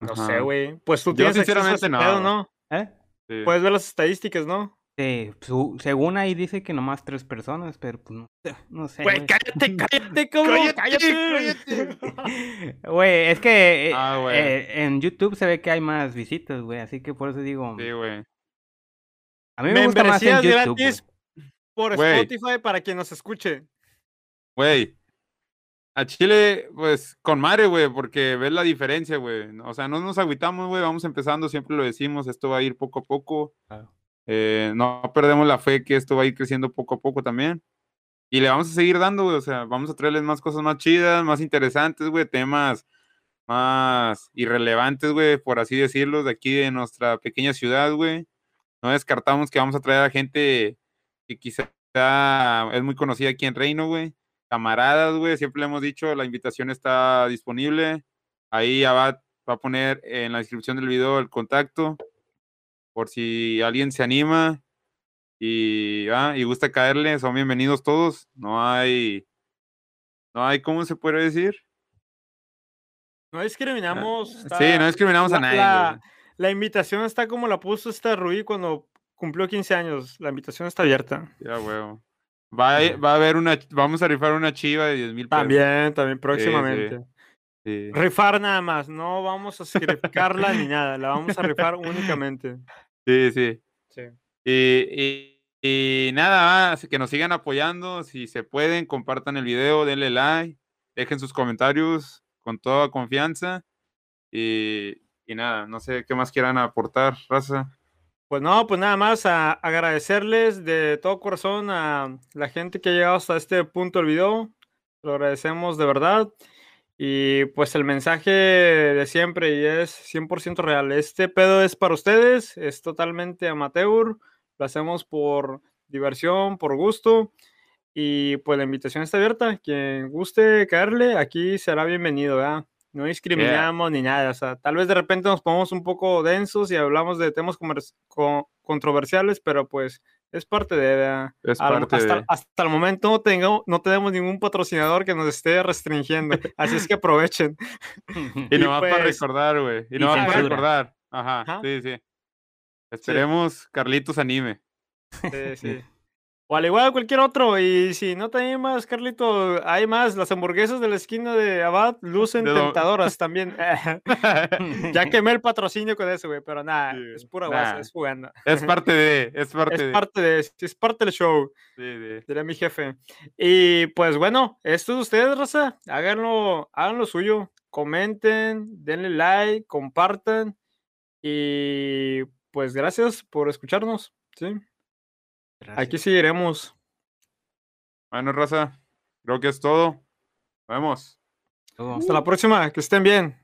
No Ajá. sé, güey. Pues tú Yo tienes sinceramente no, pedo. ¿no? ¿Eh? Sí. Puedes ver las estadísticas, ¿no? Sí, su- según ahí dice que nomás tres personas, pero pues no, sé, no sé. Güey, cállate, cállate, cabrón, Cállate, cállate. Güey, es que eh, Ah, eh, en YouTube se ve que hay más visitas, güey, así que por eso digo, Sí, güey. a mí me gusta más en YouTube. gratis güey. por. Spotify para quien nos escuche. Güey. A Chile, pues, con madre, güey, porque ves la diferencia, güey. O sea, no nos agüitamos, güey, vamos empezando, siempre lo decimos, esto va a ir poco a poco. Claro. Eh, no perdemos la fe que esto va a ir creciendo poco a poco también. Y le vamos a seguir dando, güey, o sea, vamos a traerles más cosas más chidas, más interesantes, güey, temas más irrelevantes, güey, por así decirlo, de aquí de nuestra pequeña ciudad, güey. No descartamos que vamos a traer a gente que quizá es muy conocida aquí en Reino, güey. Camaradas, güey, siempre le hemos dicho, la invitación está disponible. Ahí Abad va a poner en la descripción del video el contacto por si alguien se anima y, ah, y gusta caerle, son bienvenidos todos. No hay, no hay, ¿cómo se puede decir? No discriminamos. sí, está- no discriminamos a la- nadie. La, invitación está como la puso esta Rui cuando cumplió 15 años. La invitación está abierta. Ya, huevo. Va, a- va a haber una, vamos a rifar una chiva de 10 mil pesos. También, también, próximamente. Sí. Rifar nada más, no vamos a sacrificarla ni nada, la vamos a rifar únicamente. Sí, sí. Sí. Y, y- y nada más, que nos sigan apoyando. Si se pueden, compartan el video, denle like, dejen sus comentarios con toda confianza. Y, y nada, no sé qué más quieran aportar, raza. Pues no, pues nada más a agradecerles de todo corazón a la gente que ha llegado hasta este punto del video. Lo agradecemos de verdad. Y pues el mensaje de siempre y es 100% real. Este pedo es para ustedes, es totalmente amateur. Lo hacemos por diversión, por gusto. Y pues la invitación está abierta. Quien guste caerle, aquí será bienvenido, ¿verdad? No discriminamos ni nada. O sea, tal vez de repente nos ponemos un poco densos y hablamos de temas comer- co- controversiales, pero pues es parte de. Es Al- parte hasta, de- hasta el momento no, tengo, no tenemos ningún patrocinador que nos esté restringiendo. Así es que aprovechen. Y Y nomás para pues- recordar, güey. Y y nomás para recordar. Ajá, Ajá. sí, sí. Esperemos Carlitos anime. Sí, sí. O al igual cualquier otro. Y si no te animas, Carlito, hay más. Las hamburguesas de la esquina de Abad lucen De do- tentadoras también. ya quemé el patrocinio con eso, güey. Pero nada, Sí, es pura guasa, nah. es jugando. es parte de, es parte Es de. parte de, es parte del show. sí, sí. Diría mi jefe. Y pues bueno, esto es de ustedes, raza. Háganlo, hagan lo suyo. Comenten, denle like, compartan. Y pues gracias por escucharnos. Sí. Aquí seguiremos. Bueno, raza, creo que es todo. Nos vemos. Todo. Hasta la próxima. Que estén bien.